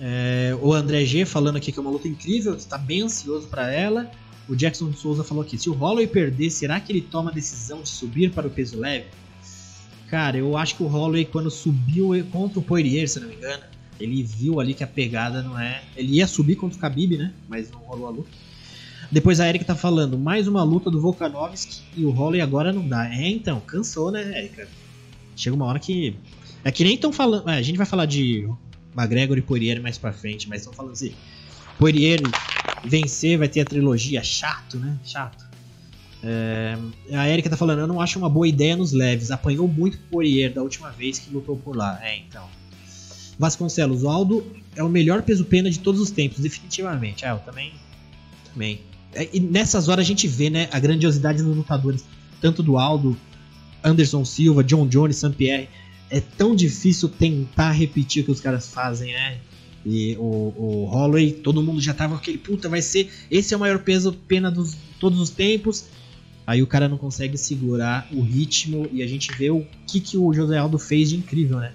É, o André G falando aqui que é uma luta incrível, está bem ansioso para ela. O Jackson Souza falou aqui: se o Holloway perder, será que ele toma a decisão de subir para o peso leve? Cara, eu acho que o Holloway, quando subiu contra o Poirier, se não me engano, ele viu ali que a pegada não é. Ele ia subir contra o Khabib, né? Mas não rolou a luta. Depois a Erika tá falando, mais uma luta do Volkanovski e o Holloway agora não dá. É, então, cansou, né, Erika? Chega uma hora que. É que nem estão falando. É, a gente vai falar de McGregor e Poirier mais pra frente, mas estão falando assim. Poirier vencer vai ter a trilogia. Chato, né? Chato. É, a Erika tá falando, eu não acho uma boa ideia nos leves. Apanhou muito Poirier da última vez que lutou por lá. É, então. Vasconcelos, o Aldo é o melhor peso-pena de todos os tempos, definitivamente. Ah, eu também. Também. É, e nessas horas a gente vê, né, a grandiosidade dos lutadores, tanto do Aldo, Anderson Silva, John Jones, Sam Pierre. É tão difícil tentar repetir o que os caras fazem, né? E o, o Holloway, todo mundo já tava com aquele puta, vai ser. Esse é o maior peso pena dos todos os tempos. Aí o cara não consegue segurar o ritmo e a gente vê o que, que o José Aldo fez de incrível, né?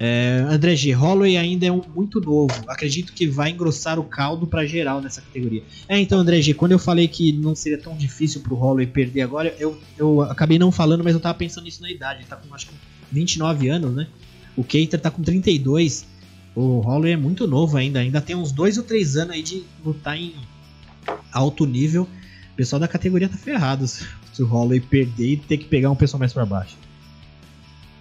É, André G. Holloway ainda é um, muito novo. Acredito que vai engrossar o caldo para geral nessa categoria. É, então, André G. Quando eu falei que não seria tão difícil pro Holloway perder agora, eu, eu acabei não falando, mas eu tava pensando nisso na idade. Ele tá com acho que 29 anos, né? O Keita tá com 32. O Holloway é muito novo ainda. Ainda tem uns 2 ou 3 anos aí de lutar em alto nível. O pessoal da categoria tá ferrado se o Holloway perder e ter que pegar um pessoal mais para baixo.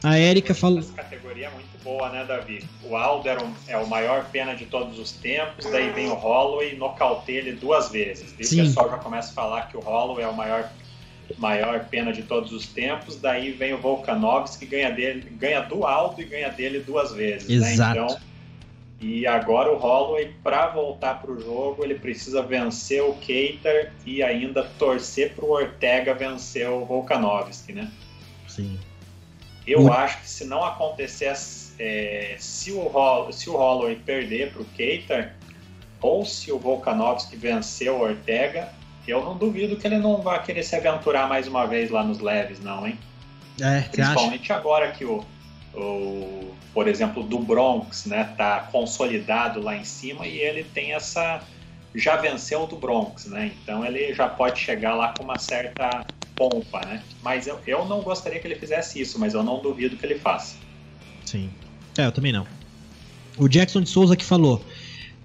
A Erika falou. Essa categoria é muito boa, né, Davi? O Aldo um, é o maior pena de todos os tempos, daí vem o Holloway e nocauteia ele duas vezes. E o pessoal já começa a falar que o Holloway é o maior, maior pena de todos os tempos, daí vem o Volkanovski que ganha, dele, ganha do Aldo e ganha dele duas vezes. Né? Exato. Né? Então, e agora o Holloway, para voltar para o jogo, ele precisa vencer o Keiter e ainda torcer para o Ortega vencer o Volkanovski, né? Sim. Eu acho que se não acontecer, é, se, o Holl se o Holloway perder para o Keita, ou se o Volkanovski vencer o Ortega, eu não duvido que ele não vai querer se aventurar mais uma vez lá nos leves, não, hein? É, Principalmente agora que o, o, por exemplo, do Bronx, né, tá consolidado lá em cima e ele tem essa já venceu o do Bronx, né? Então ele já pode chegar lá com uma certa pompa, né? Mas eu, eu não gostaria que ele fizesse isso, mas eu não duvido que ele faça. Sim. É, eu também não. O Jackson de Souza que falou: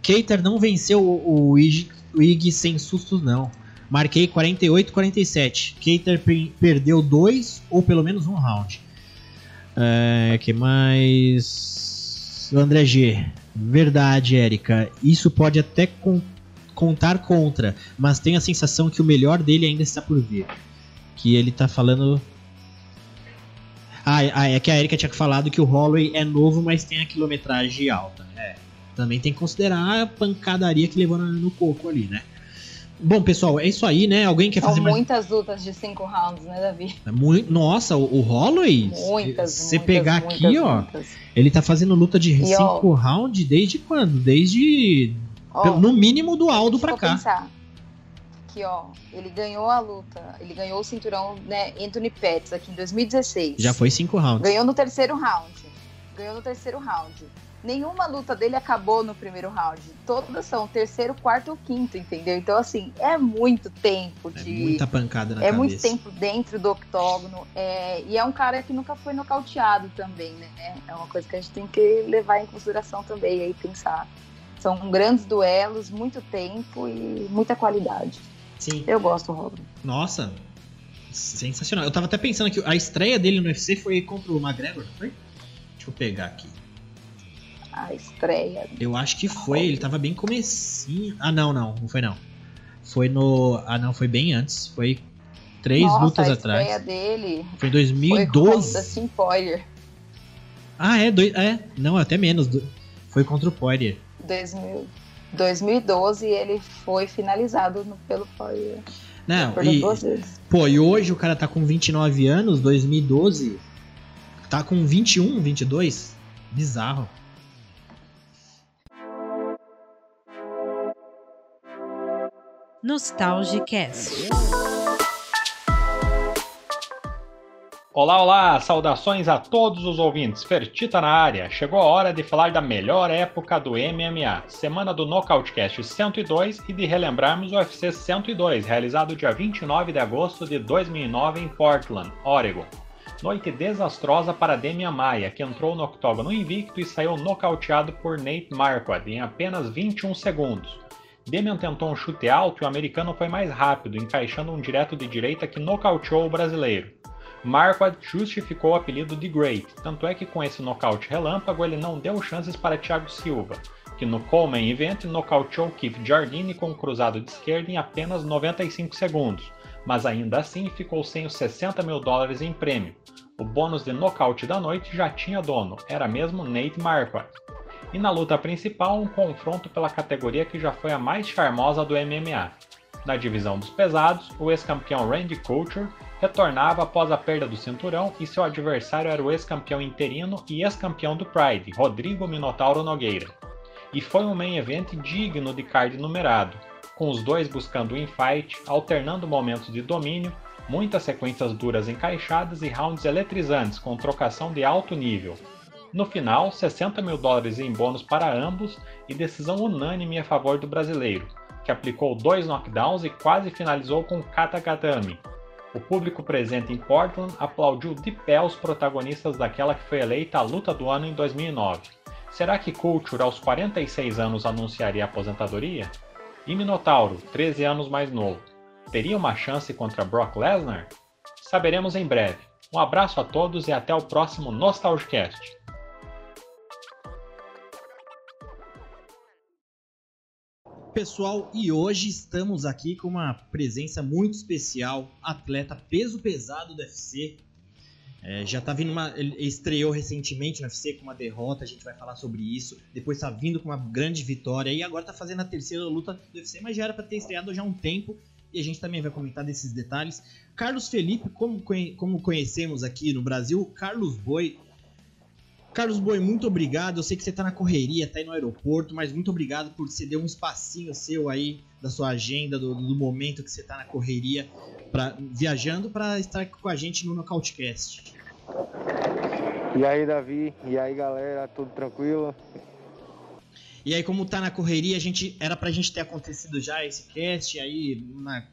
Keiter não venceu o, o, Ig, o Ig sem sustos, não. Marquei 48-47. Keiter perdeu dois ou pelo menos um round. É, que mais? André G. Verdade, Érica. Isso pode até con contar contra, mas tenho a sensação que o melhor dele ainda está por vir que ele tá falando. Ah, ah, é que a Erika tinha falado que o Holloway é novo, mas tem a quilometragem alta. É, também tem que considerar a pancadaria que levou no coco ali, né? Bom, pessoal, é isso aí, né? Alguém quer São fazer mais... muitas lutas de 5 rounds, né, Davi? É muito... Nossa, o, o Holloway, muitas, se você pegar muitas, aqui, muitas, ó, muitas. ele tá fazendo luta de 5 rounds desde quando? Desde ó, no mínimo do Aldo pra cá. Pensar aqui, ó. Ele ganhou a luta, ele ganhou o cinturão, né? Anthony Pettis aqui em 2016. Já foi cinco rounds. Ganhou no terceiro round. Ganhou no terceiro round. Nenhuma luta dele acabou no primeiro round. Todas são terceiro, quarto ou quinto, entendeu? Então, assim, é muito tempo é de. É muita pancada na É cabeça. muito tempo dentro do octógono. É... E é um cara que nunca foi nocauteado também, né? É uma coisa que a gente tem que levar em consideração também aí, pensar. São grandes duelos, muito tempo e muita qualidade. Sim. Eu gosto do Robin. Nossa, sensacional. Eu tava até pensando que a estreia dele no UFC foi contra o McGregor, foi? Deixa eu pegar aqui. A estreia. Eu acho que foi, ele tava bem comecinho. Ah, não, não, não foi não. Foi no. Ah, não, foi bem antes. Foi três Nossa, lutas a atrás. A estreia dele. Foi em 2012. Foi com Poirier. Ah, é, dois, é. Não, até menos. Foi contra o Poirier. 2000, 2012 ele foi finalizado no, pelo Poirier. Não, e, pô, e hoje o cara tá com 29 anos, 2012, tá com 21, 22. Bizarro. Nostalgicast. Olá, olá! Saudações a todos os ouvintes. Fertita na área. Chegou a hora de falar da melhor época do MMA, semana do Nocautecast 102 e de relembrarmos o UFC 102, realizado dia 29 de agosto de 2009 em Portland, Oregon. Noite desastrosa para Demian Maia, que entrou no octógono invicto e saiu nocauteado por Nate Marquardt em apenas 21 segundos. Demian tentou um chute alto e o americano foi mais rápido, encaixando um direto de direita que nocauteou o brasileiro. Marquardt justificou o apelido de Great, tanto é que com esse nocaute relâmpago ele não deu chances para Thiago Silva, que no Coleman Event nocauteou Keith Jardine com um cruzado de esquerda em apenas 95 segundos, mas ainda assim ficou sem os 60 mil dólares em prêmio. O bônus de nocaute da noite já tinha dono, era mesmo Nate Marquardt. E na luta principal, um confronto pela categoria que já foi a mais charmosa do MMA. Na divisão dos pesados, o ex-campeão Randy Couture retornava após a perda do cinturão e seu adversário era o ex-campeão interino e ex-campeão do Pride, Rodrigo Minotauro Nogueira. E foi um main event digno de card numerado, com os dois buscando o infight, alternando momentos de domínio, muitas sequências duras encaixadas e rounds eletrizantes com trocação de alto nível. No final, 60 mil dólares em bônus para ambos e decisão unânime a favor do brasileiro, que aplicou dois knockdowns e quase finalizou com Katakatami, o público presente em Portland aplaudiu de pé os protagonistas daquela que foi eleita a luta do ano em 2009. Será que Culture, aos 46 anos, anunciaria aposentadoria? E Minotauro, 13 anos mais novo, teria uma chance contra Brock Lesnar? Saberemos em breve. Um abraço a todos e até o próximo Nostalgicast. Pessoal, e hoje estamos aqui com uma presença muito especial, atleta peso pesado do UFC. É, já tá vindo uma. Ele estreou recentemente no UFC com uma derrota, a gente vai falar sobre isso. Depois tá vindo com uma grande vitória e agora tá fazendo a terceira luta do UFC, mas já era para ter estreado já há um tempo e a gente também vai comentar desses detalhes. Carlos Felipe, como, como conhecemos aqui no Brasil, Carlos Boi Carlos Boi, muito obrigado. Eu sei que você está na correria, está aí no aeroporto, mas muito obrigado por ceder um espacinho seu aí da sua agenda, do, do momento que você está na correria, pra, viajando para estar com a gente no Nocautecast. E aí, Davi? E aí, galera? Tudo tranquilo? E aí, como tá na correria, a gente era pra gente ter acontecido já esse cast, aí na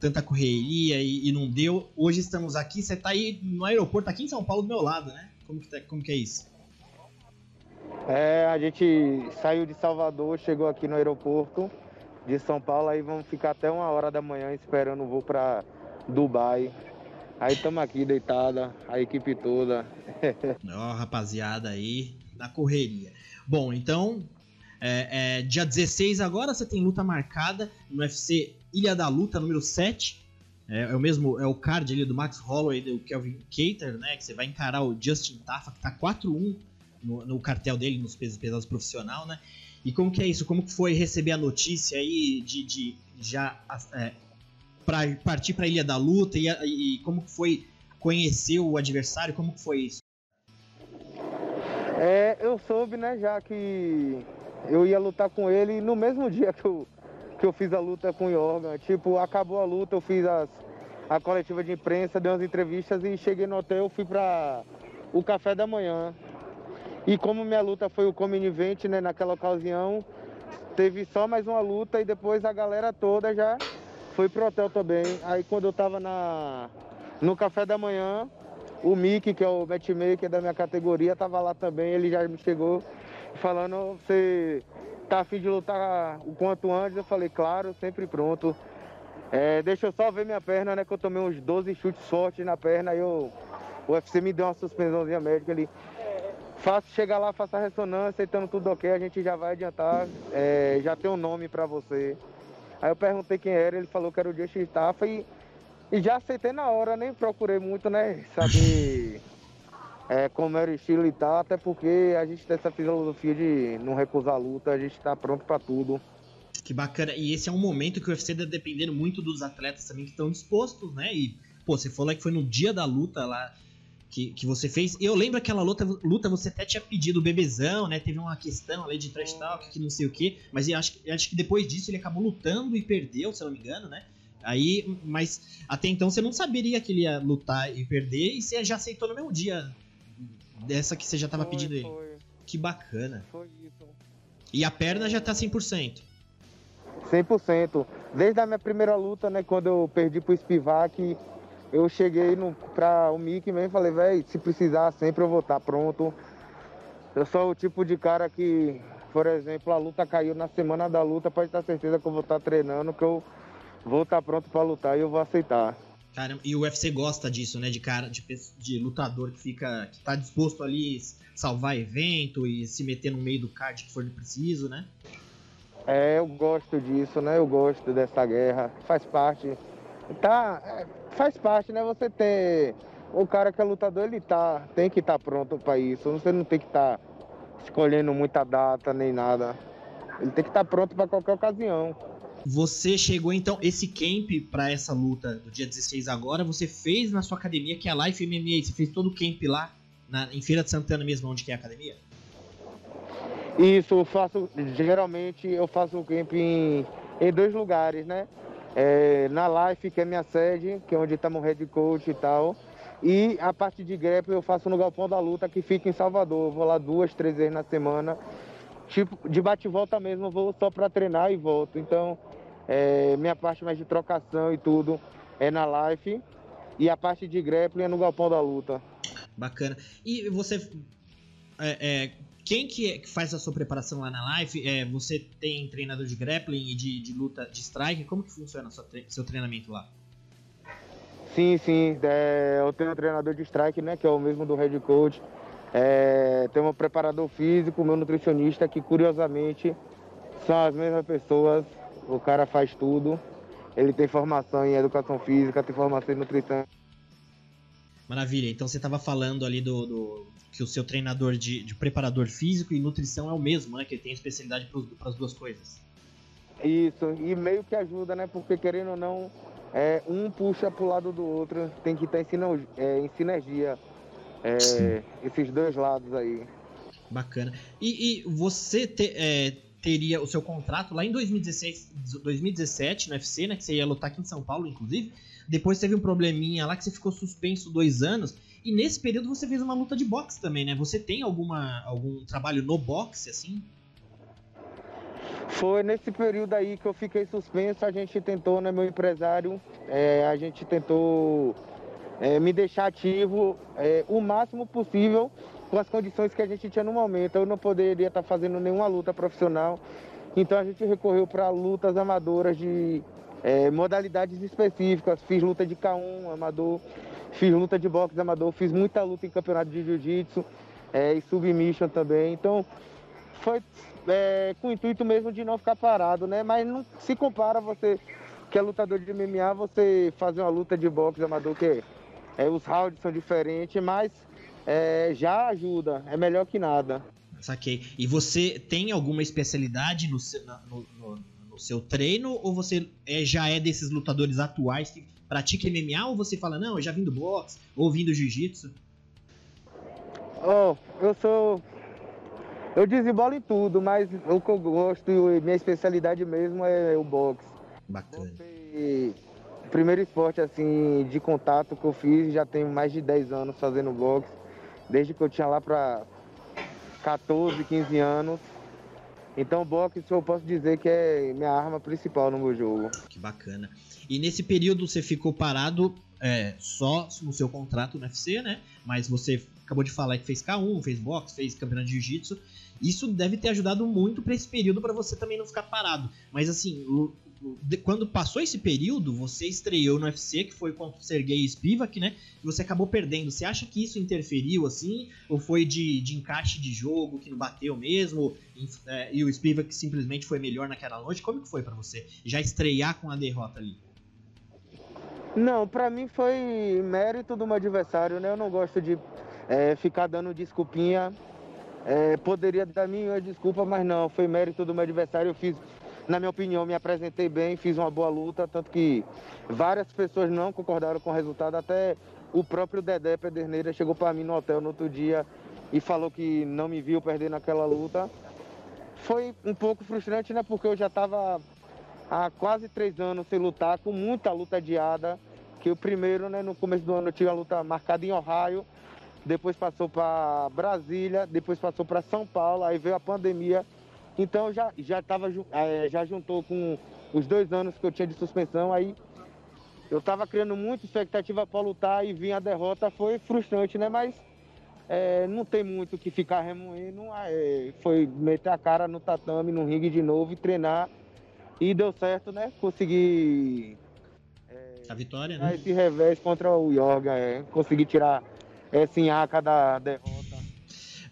tanta correria e, e não deu. Hoje estamos aqui, você tá aí no aeroporto, aqui em São Paulo do meu lado, né? Como que, tá, como que é isso? É, a gente saiu de Salvador, chegou aqui no aeroporto de São Paulo, aí vamos ficar até uma hora da manhã esperando o voo para Dubai. Aí estamos aqui deitada, a equipe toda. Ó, oh, rapaziada aí, na correria. Bom, então, é, é, dia 16 agora você tem luta marcada no UFC Ilha da Luta, número 7. É, é, o mesmo, é o card ali do Max Holloway do Kelvin Cater, né? Que você vai encarar o Justin Tafa, que tá 4-1 no, no cartel dele, nos pesos pesados profissional, né? E como que é isso? Como que foi receber a notícia aí de, de já é, para partir para a Ilha da Luta e, e como que foi conhecer o adversário? Como que foi isso? É, eu soube, né, já que eu ia lutar com ele no mesmo dia que eu, que eu fiz a luta com o Jorgan. Tipo, acabou a luta, eu fiz as, a coletiva de imprensa, dei umas entrevistas e cheguei no hotel, fui para o café da manhã. E como minha luta foi o Coming né, naquela ocasião, teve só mais uma luta e depois a galera toda já foi pro hotel também. Aí quando eu tava na, no café da manhã, o Mickey, que é o matchmaker da minha categoria, tava lá também, ele já me chegou falando, você tá afim de lutar o quanto antes? Eu falei, claro, sempre pronto. É, deixa eu só ver minha perna, né? Que eu tomei uns 12 chutes fortes na perna, aí eu, o UFC me deu uma suspensãozinha médica ali. Faço, chega lá, faça a ressonância, estando tudo ok, a gente já vai adiantar, é, já tem um nome para você. Aí eu perguntei quem era, ele falou que era o Justin Staffa e, e já aceitei na hora, nem procurei muito, né, saber é, como era o estilo e tal, até porque a gente tem essa filosofia de não recusar a luta, a gente tá pronto para tudo. Que bacana. E esse é um momento que o UFC tá dependendo muito dos atletas também que estão dispostos, né? E, pô, você falou que foi no dia da luta lá que, que você fez. Eu lembro aquela luta, luta, você até tinha pedido o bebezão, né? Teve uma questão ali de trash talk, que não sei o que. Mas eu acho, eu acho que depois disso ele acabou lutando e perdeu, se eu não me engano, né? Aí, mas até então você não saberia que ele ia lutar e perder e você já aceitou no mesmo dia dessa que você já tava foi, pedindo ele. Foi. Que bacana. Foi isso. E a perna já tá 100%. 100%. Desde a minha primeira luta, né, quando eu perdi pro Spivak, eu cheguei no, pra o Mickey mesmo e falei, velho, se precisar sempre eu vou estar tá pronto. Eu sou o tipo de cara que, por exemplo, a luta caiu na semana da luta, pode ter certeza que eu vou estar tá treinando, que eu vou estar tá pronto para lutar e eu vou aceitar. Caramba, e o UFC gosta disso, né? De cara, de, de lutador que fica. que tá disposto ali salvar evento e se meter no meio do card que for preciso, né? É, eu gosto disso, né? Eu gosto dessa guerra. Faz parte. Tá. É, faz parte, né? Você ter. O cara que é lutador, ele tá. Tem que estar tá pronto para isso. Você não tem que estar tá escolhendo muita data nem nada. Ele tem que estar tá pronto para qualquer ocasião. Você chegou então, esse camp para essa luta do dia 16 agora, você fez na sua academia, que é a Life MMA, você fez todo o camp lá na, em Feira de Santana mesmo, onde que é a academia? Isso, eu faço, geralmente eu faço o camp em, em dois lugares, né? É, na Life, que é minha sede, que é onde estamos head coach e tal. E a parte de grappling eu faço no Galpão da Luta, que fica em Salvador. Eu vou lá duas, três vezes na semana. Tipo, de bate e volta mesmo, eu vou só para treinar e volto. Então, é, minha parte mais de trocação e tudo é na life. E a parte de grappling é no galpão da luta. Bacana. E você. É, é, quem que, é, que, faz a sua preparação lá na live? É, você tem treinador de grappling e de, de luta de strike? Como que funciona o seu, treinamento lá? Sim, sim. É, eu tenho um treinador de strike, né? Que é o mesmo do head coach. É, tem um preparador físico, meu nutricionista, que curiosamente são as mesmas pessoas o cara faz tudo. Ele tem formação em educação física, tem formação em nutrição. Maravilha, então você estava falando ali do, do, que o seu treinador de, de, preparador físico e nutrição é o mesmo, né? Que ele tem especialidade para as duas coisas. Isso, e meio que ajuda, né? Porque querendo ou não, é, um puxa pro lado do outro, tem que estar em, é, em sinergia. É, esses dois lados aí. Bacana. E, e você te, é, teria o seu contrato lá em 2016, 2017 no UFC, né? Que você ia lutar aqui em São Paulo, inclusive. Depois teve um probleminha lá que você ficou suspenso dois anos. E nesse período você fez uma luta de boxe também, né? Você tem alguma, algum trabalho no boxe, assim? Foi nesse período aí que eu fiquei suspenso, a gente tentou, né, meu empresário, é, a gente tentou é, me deixar ativo é, o máximo possível com as condições que a gente tinha no momento. Eu não poderia estar fazendo nenhuma luta profissional, então a gente recorreu para lutas amadoras de é, modalidades específicas. Fiz luta de K1 amador, fiz luta de boxe amador, fiz muita luta em campeonato de jiu-jitsu é, e submission também. Então foi é, com o intuito mesmo de não ficar parado, né? Mas não se compara você que é lutador de MMA, você fazer uma luta de boxe amador que é, os rounds são diferentes, mas é, já ajuda, é melhor que nada. Saquei. E você tem alguma especialidade no, no, no, no seu treino ou você é, já é desses lutadores atuais que pratica MMA ou você fala, não, eu já vim do boxe ou vim do jiu-jitsu? Oh, eu sou. Eu desembolo em tudo, mas o que eu gosto e minha especialidade mesmo é o boxe. Bacana. o primeiro esporte assim de contato que eu fiz, já tenho mais de 10 anos fazendo boxe desde que eu tinha lá para 14, 15 anos. Então boxe eu posso dizer que é minha arma principal no meu jogo. Que bacana. E nesse período você ficou parado é, só no seu contrato no UFC, né? Mas você acabou de falar que fez K1, fez boxe, fez campeonato de jiu-jitsu. Isso deve ter ajudado muito para esse período para você também não ficar parado. Mas assim, quando passou esse período, você estreou no UFC, que foi contra o Sergei Spivak, né? E você acabou perdendo. Você acha que isso interferiu, assim? Ou foi de, de encaixe de jogo, que não bateu mesmo? É, e o Spivak simplesmente foi melhor naquela noite? Como que foi para você? Já estrear com a derrota ali? Não, para mim foi mérito do meu adversário, né? Eu não gosto de é, ficar dando desculpinha. É, poderia dar minha desculpa, mas não, foi mérito do meu adversário. Eu fiz, na minha opinião, me apresentei bem, fiz uma boa luta, tanto que várias pessoas não concordaram com o resultado, até o próprio Dedé Pederneira chegou para mim no hotel no outro dia e falou que não me viu perder naquela luta. Foi um pouco frustrante, né? Porque eu já estava há quase três anos sem lutar, com muita luta adiada. Que o primeiro, né, no começo do ano eu tinha a luta marcada em Ohio, depois passou para Brasília, depois passou para São Paulo, aí veio a pandemia. Então já já tava é, já juntou com os dois anos que eu tinha de suspensão, aí eu estava criando muita expectativa para lutar e vir a derrota foi frustrante, né? Mas é, não tem muito o que ficar remoendo. É, foi meter a cara no tatame, no ringue de novo e treinar. E deu certo, né? Consegui. É, a vitória, né? Esse revés contra o Yorga, é. Consegui tirar essa enhaca da derrota.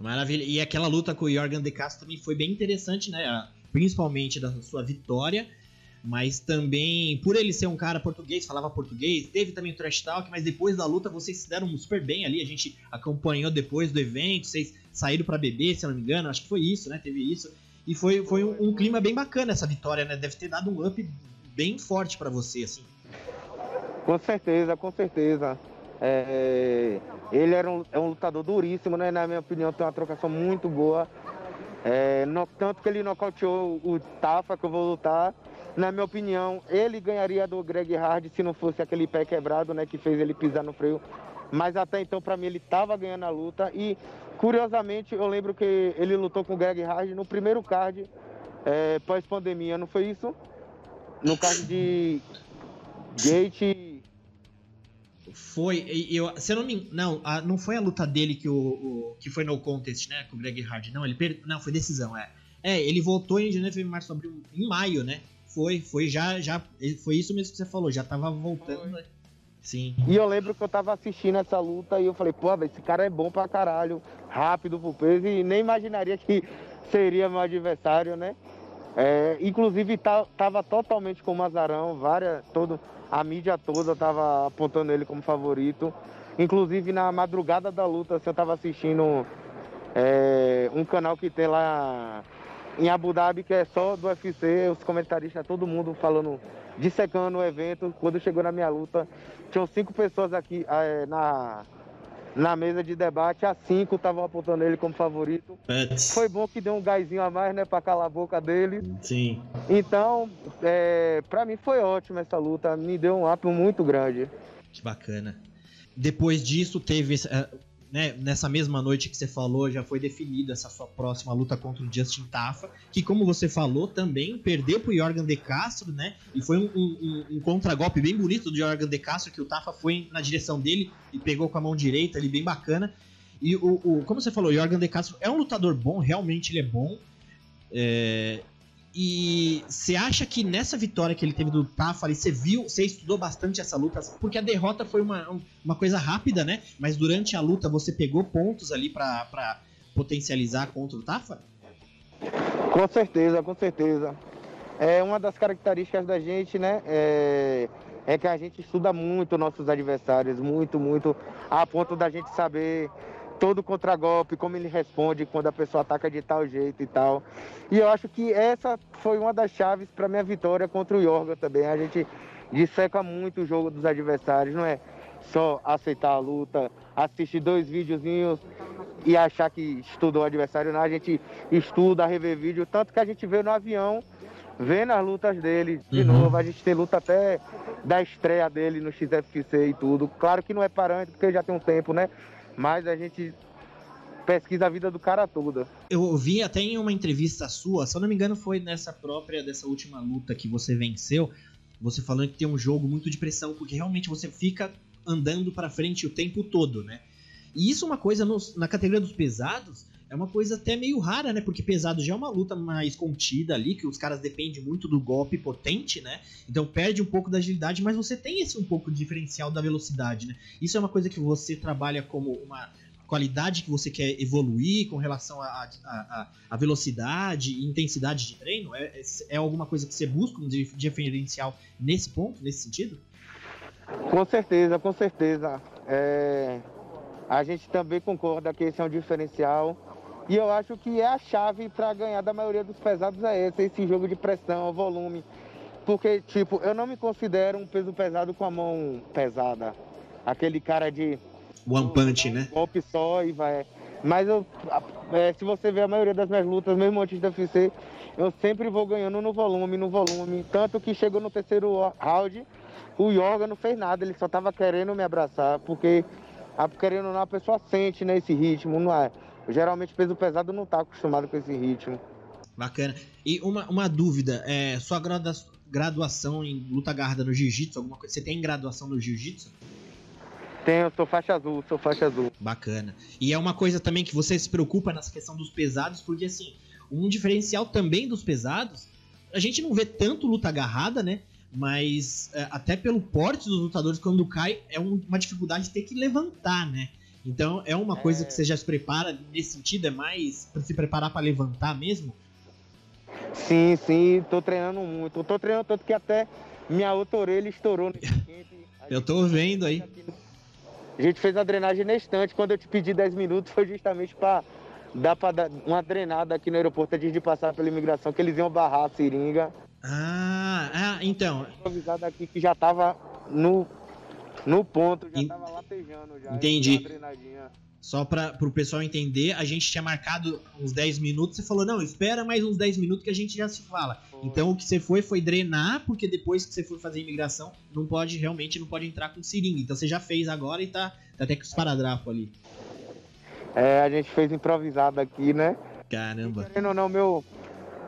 Maravilha. E aquela luta com o Jorgen De Castro também foi bem interessante, né? Principalmente da sua vitória mas também por ele ser um cara português, falava português, teve também o trash talk, mas depois da luta vocês se deram super bem ali, a gente acompanhou depois do evento, vocês saíram para beber, se eu não me engano, acho que foi isso, né? Teve isso. E foi, foi um, um clima bem bacana essa vitória, né? Deve ter dado um up bem forte para você, assim. Com certeza, com certeza. É, ele era um, é um lutador duríssimo, né? Na minha opinião, tem uma trocação muito boa. É, no, tanto que ele nocauteou o Tafa, que eu vou lutar. Na minha opinião, ele ganharia do Greg Hard se não fosse aquele pé quebrado, né? Que fez ele pisar no freio. Mas até então, para mim, ele estava ganhando a luta. E, curiosamente, eu lembro que ele lutou com o Greg Hard no primeiro card é, pós-pandemia, não foi isso? No card de Gate. Foi, eu, se eu não me não, a, não foi a luta dele que o, o, que foi no contest, né, com o Greg Hard, não, ele per, não, foi decisão, é. É, ele voltou em janeiro, fevereiro, março, abril, em maio, né? Foi, foi já, já, foi isso mesmo que você falou, já tava voltando. Foi. Sim. E eu lembro que eu tava assistindo essa luta e eu falei, pô, esse cara é bom pra caralho, rápido pro peso e nem imaginaria que seria meu adversário, né? É, inclusive tá, tava totalmente com o Mazarão, várias, todo, a mídia toda tava apontando ele como favorito. Inclusive na madrugada da luta, assim, eu tava assistindo é, um canal que tem lá em Abu Dhabi, que é só do UFC, os comentaristas, todo mundo falando, dissecando o evento. Quando chegou na minha luta, tinham cinco pessoas aqui é, na, na mesa de debate, as cinco estavam apontando ele como favorito. Pets. Foi bom que deu um gásinho a mais, né, para calar a boca dele. Sim. Então, é, para mim foi ótimo essa luta, me deu um up muito grande. Que bacana. Depois disso, teve né, nessa mesma noite que você falou, já foi definida essa sua próxima luta contra o Justin Tafa, que como você falou, também perdeu pro Jorgen De Castro, né? E foi um, um, um contragolpe bem bonito do Jorgen De Castro, que o Tafa foi na direção dele e pegou com a mão direita ali, bem bacana. E o, o como você falou, o Jorgen De Castro é um lutador bom, realmente ele é bom. É, e você acha que nessa vitória que ele teve do Tafari, você viu, você estudou bastante essa luta? Porque a derrota foi uma, uma coisa rápida, né? Mas durante a luta você pegou pontos ali para potencializar contra o Tafa? Com certeza, com certeza. É uma das características da gente, né? É, é que a gente estuda muito nossos adversários, muito, muito, a ponto da gente saber todo contragolpe, como ele responde quando a pessoa ataca de tal jeito e tal. E eu acho que essa foi uma das chaves para minha vitória contra o Yorga também. A gente disseca muito o jogo dos adversários, não é só aceitar a luta, assistir dois videozinhos e achar que estudou o adversário, não. A gente estuda, rever vídeo, tanto que a gente vê no avião vendo as lutas dele de uhum. novo. A gente tem luta até da estreia dele no XFC e tudo. Claro que não é parâmetro, porque já tem um tempo, né? Mas a gente pesquisa a vida do cara toda. Eu ouvi até em uma entrevista sua, se eu não me engano foi nessa própria, dessa última luta que você venceu, você falando que tem um jogo muito de pressão, porque realmente você fica andando para frente o tempo todo, né? E isso é uma coisa no, na categoria dos pesados, é uma coisa até meio rara, né? Porque pesado já é uma luta mais contida ali, que os caras dependem muito do golpe potente, né? Então perde um pouco da agilidade, mas você tem esse um pouco de diferencial da velocidade, né? Isso é uma coisa que você trabalha como uma qualidade que você quer evoluir com relação à velocidade e intensidade de treino? É, é alguma coisa que você busca um diferencial nesse ponto, nesse sentido? Com certeza, com certeza. É A gente também concorda que esse é um diferencial. E eu acho que é a chave para ganhar da maioria dos pesados é esse, esse jogo de pressão, volume. Porque, tipo, eu não me considero um peso pesado com a mão pesada. Aquele cara de. One punch, né? Um golpe só e vai. Mas eu, é, se você ver a maioria das minhas lutas, mesmo antes da UFC, eu sempre vou ganhando no volume, no volume. Tanto que chegou no terceiro round, o Yoga não fez nada, ele só tava querendo me abraçar, porque querendo ou não, a pessoa sente né, esse ritmo, não é? Geralmente peso pesado não tá acostumado com esse ritmo. Bacana. E uma, uma dúvida, é, sua graduação em luta agarrada no jiu-jitsu, alguma coisa? Você tem graduação no jiu-jitsu? Tenho, sou faixa azul, sou faixa azul. Bacana. E é uma coisa também que você se preocupa nessa questão dos pesados, porque assim, um diferencial também dos pesados, a gente não vê tanto luta agarrada, né? Mas é, até pelo porte dos lutadores, quando cai, é um, uma dificuldade de ter que levantar, né? Então é uma coisa é... que você já se prepara nesse sentido, é mais para se preparar para levantar mesmo? Sim, sim, tô treinando muito. tô treinando tanto que até minha outra orelha estourou nesse Eu tô vendo aí. A gente fez a drenagem na estante. Quando eu te pedi 10 minutos, foi justamente para dar para dar uma drenada aqui no aeroporto antes de passar pela imigração, que eles iam barrar a seringa. Ah, ah então. Avisado aqui que já tava no, no ponto, já tava latejando já. Entendi. Só para o pessoal entender, a gente tinha marcado uns 10 minutos, você falou, não, espera mais uns 10 minutos que a gente já se fala. Foi. Então o que você foi foi drenar, porque depois que você for fazer imigração, não pode, realmente não pode entrar com seringa. Então você já fez agora e tá, tá até com os paradrafos ali. É, a gente fez improvisado aqui, né? Caramba. Querendo ou não, meu,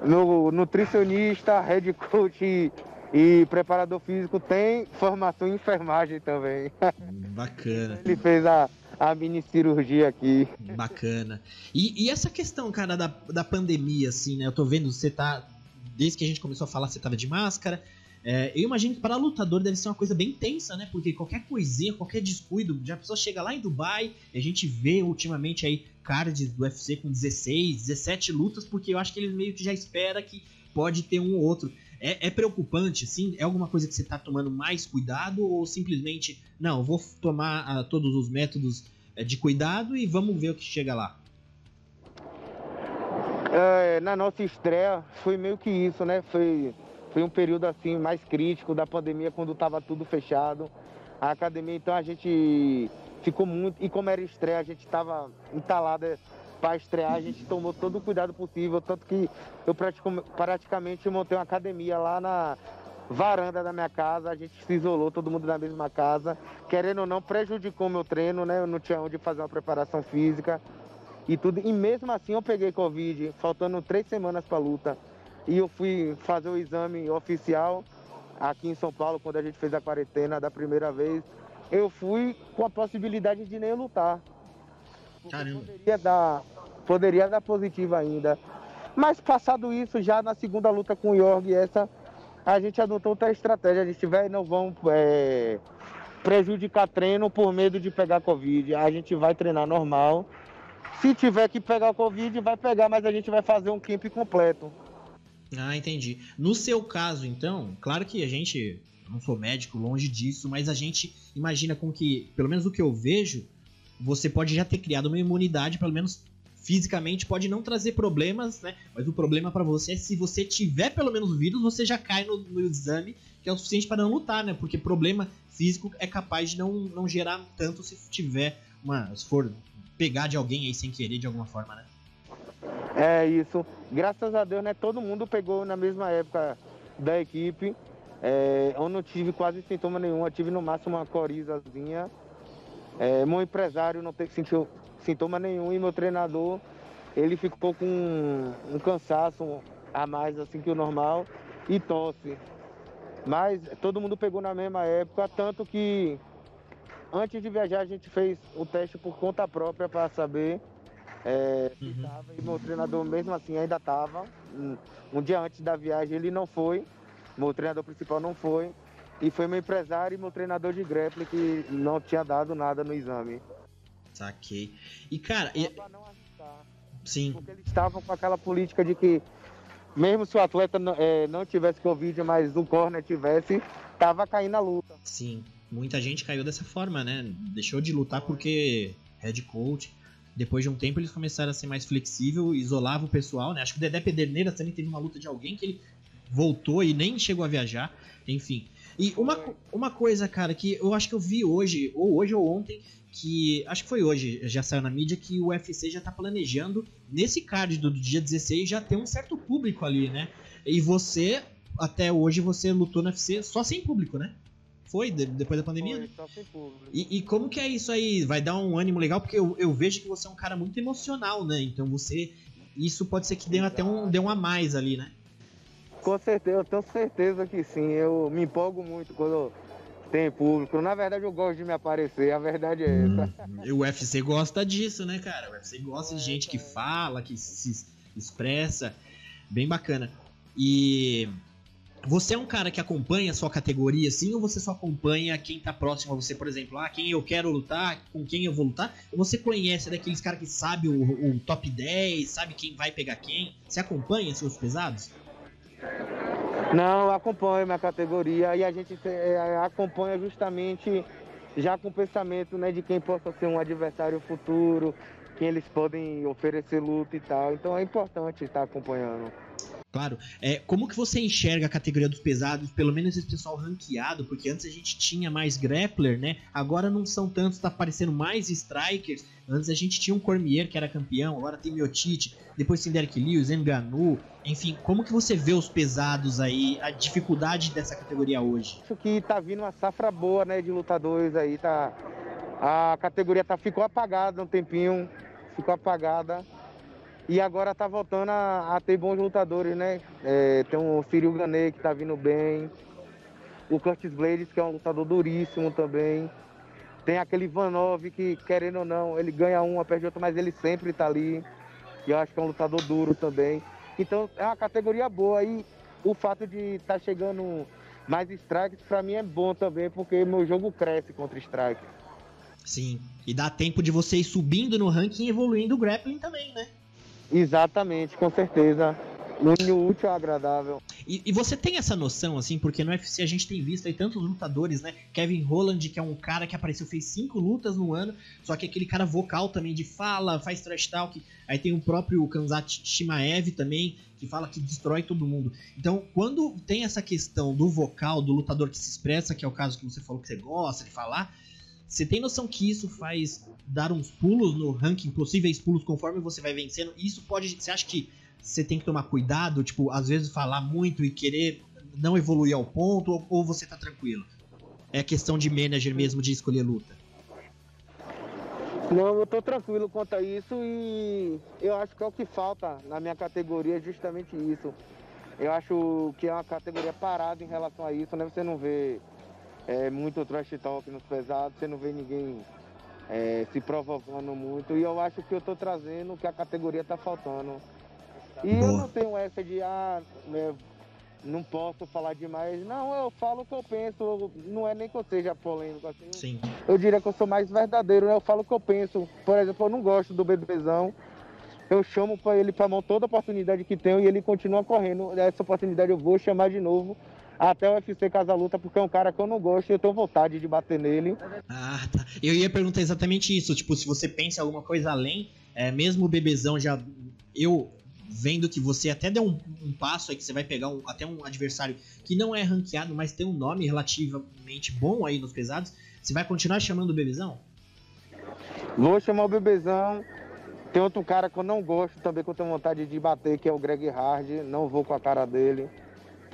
meu nutricionista, head coach e, e preparador físico tem formação em enfermagem também. Bacana. Ele fez a, a mini cirurgia aqui. Bacana. E, e, essa questão, cara, da, da pandemia, assim, né? Eu tô vendo, você tá. Desde que a gente começou a falar, você tava de máscara. É, eu imagino que para lutador deve ser uma coisa bem tensa, né? Porque qualquer coisinha, qualquer descuido, já a pessoa chega lá em Dubai e a gente vê ultimamente aí cards do UFC com 16, 17 lutas, porque eu acho que eles meio que já espera que pode ter um ou outro. É, é, preocupante, sim? É alguma coisa que você está tomando mais cuidado ou simplesmente, não, vou tomar uh, todos os métodos uh, de cuidado e vamos ver o que chega lá? É, na nossa estreia foi meio que isso, né? Foi, foi um período assim mais crítico da pandemia quando estava tudo fechado. A academia, então a gente ficou muito. E como era estreia, a gente estava entalada para estrear, a gente tomou todo o cuidado possível, tanto que eu praticamente montei uma academia lá na varanda da minha casa, a gente se isolou, todo mundo na mesma casa, querendo ou não, prejudicou meu treino, né? Eu não tinha onde fazer uma preparação física e tudo. E mesmo assim eu peguei Covid, faltando três semanas para luta. E eu fui fazer o exame oficial aqui em São Paulo, quando a gente fez a quarentena da primeira vez. Eu fui com a possibilidade de nem lutar. Caramba. Poderia dar, poderia dar positivo ainda. Mas passado isso, já na segunda luta com o Jorg, essa, a gente adotou outra estratégia. A gente vai, não vamos é, prejudicar treino por medo de pegar Covid. A gente vai treinar normal. Se tiver que pegar Covid, vai pegar, mas a gente vai fazer um camp completo. Ah, entendi. No seu caso, então, claro que a gente, não sou médico, longe disso, mas a gente imagina com que, pelo menos o que eu vejo, você pode já ter criado uma imunidade, pelo menos fisicamente, pode não trazer problemas, né? Mas o problema para você é se você tiver pelo menos o vírus, você já cai no, no exame, que é o suficiente para não lutar, né? Porque problema físico é capaz de não, não gerar tanto se tiver uma. se for pegar de alguém aí sem querer de alguma forma, né? É isso. Graças a Deus, né? Todo mundo pegou na mesma época da equipe. É, eu não tive quase sintoma nenhum, eu tive no máximo uma corizazinha é, meu empresário não teve, sentiu sintoma nenhum e meu treinador ele ficou com um, um cansaço a mais assim que o normal e tosse. Mas todo mundo pegou na mesma época, tanto que antes de viajar a gente fez o teste por conta própria para saber é, uhum. tava, e meu treinador mesmo assim ainda estava. Um, um, dia antes da viagem ele não foi, meu treinador principal não foi. E foi meu empresário e meu treinador de grappling que não tinha dado nada no exame. Saquei. E cara. E... Sim. Porque eles estavam com aquela política de que, mesmo se o atleta não, é, não tivesse Covid, mas o corner tivesse, tava caindo a luta. Sim. Muita gente caiu dessa forma, né? Deixou de lutar porque head coach. Depois de um tempo eles começaram a ser mais flexível, isolava o pessoal, né? Acho que o Dedé Pederneiras também teve uma luta de alguém que ele voltou e nem chegou a viajar, enfim. E uma, uma coisa, cara, que eu acho que eu vi hoje, ou hoje ou ontem, que acho que foi hoje, já saiu na mídia, que o UFC já tá planejando, nesse card do dia 16, já ter um certo público ali, né? E você, até hoje, você lutou no UFC só sem público, né? Foi, de, depois da pandemia? Foi, só sem público. E, e, como que é isso aí? Vai dar um ânimo legal? Porque eu, eu vejo que você é um cara muito emocional, né? Então você. Isso pode ser que dê até um, dê um a mais ali, né? Com certeza, eu tenho certeza que sim. Eu me empolgo muito quando tem público. Na verdade, eu gosto de me aparecer, a verdade é essa. Hum, o UFC gosta disso, né, cara? O UFC gosta é, de gente que fala, que se expressa. Bem bacana. E você é um cara que acompanha a sua categoria, assim, ou você só acompanha quem tá próximo a você, por exemplo, ah, quem eu quero lutar, com quem eu vou lutar? Ou você conhece daqueles caras que sabe o, o top 10, sabe quem vai pegar quem? Você acompanha seus pesados? Não, acompanho minha categoria e a gente é, acompanha justamente já com o pensamento né, de quem possa ser um adversário futuro, quem eles podem oferecer luta e tal. Então é importante estar acompanhando. Claro. É, como que você enxerga a categoria dos pesados, pelo menos esse pessoal ranqueado? Porque antes a gente tinha mais grappler, né? Agora não são tantos, tá aparecendo mais strikers. Antes a gente tinha um Cormier que era campeão, agora tem Miotite, depois tem Derek Lewis, Enganu. Enfim, como que você vê os pesados aí, a dificuldade dessa categoria hoje? Acho que tá vindo uma safra boa, né, de lutadores aí, tá... A categoria tá, ficou apagada um tempinho, ficou apagada e agora tá voltando a, a ter bons lutadores, né? É, tem o Cyril Gane que tá vindo bem. O Curtis Blades, que é um lutador duríssimo também. Tem aquele Vanov que, querendo ou não, ele ganha uma, perde outra, mas ele sempre tá ali. E eu acho que é um lutador duro também. Então é uma categoria boa. E o fato de estar tá chegando mais strikes, para mim é bom também, porque meu jogo cresce contra strikes. Sim, e dá tempo de você ir subindo no ranking e evoluindo o grappling também, né? Exatamente, com certeza. Une útil agradável. E, e, você tem essa noção, assim, porque no UFC a gente tem visto aí tantos lutadores, né? Kevin Holland, que é um cara que apareceu, fez cinco lutas no ano, só que aquele cara vocal também de fala, faz trash talk. Aí tem o próprio Kanzat Shimaev também, que fala que destrói todo mundo. Então, quando tem essa questão do vocal, do lutador que se expressa, que é o caso que você falou que você gosta de falar, você tem noção que isso faz dar uns pulos no ranking, possíveis pulos conforme você vai vencendo? Isso pode. Você acha que você tem que tomar cuidado, tipo, às vezes falar muito e querer não evoluir ao ponto, ou, ou você tá tranquilo? É questão de manager mesmo de escolher luta? Não, eu tô tranquilo quanto a isso e eu acho que é o que falta na minha categoria, justamente isso. Eu acho que é uma categoria parada em relação a isso, né? Você não vê é, muito trash talk nos pesados, você não vê ninguém é, se provocando muito. E eu acho que eu estou trazendo o que a categoria está faltando. E Boa. eu não tenho essa de, ah, né, não posso falar demais. Não, eu falo o que eu penso. Não é nem que eu seja polêmico assim. Sim. Eu diria que eu sou mais verdadeiro, né? Eu falo o que eu penso. Por exemplo, eu não gosto do bebezão. Eu chamo para ele para mão toda oportunidade que tenho e ele continua correndo. Essa oportunidade eu vou chamar de novo até o UFC Casa Luta, porque é um cara que eu não gosto e eu tenho vontade de bater nele. Ah, tá. Eu ia perguntar exatamente isso, tipo, se você pensa em alguma coisa além, é, mesmo o Bebezão já. Eu vendo que você até deu um, um passo aí, que você vai pegar um, até um adversário que não é ranqueado, mas tem um nome relativamente bom aí nos pesados, você vai continuar chamando o Bebezão? Vou chamar o Bebezão. Tem outro cara que eu não gosto também, que eu tenho vontade de bater, que é o Greg Hard. Não vou com a cara dele.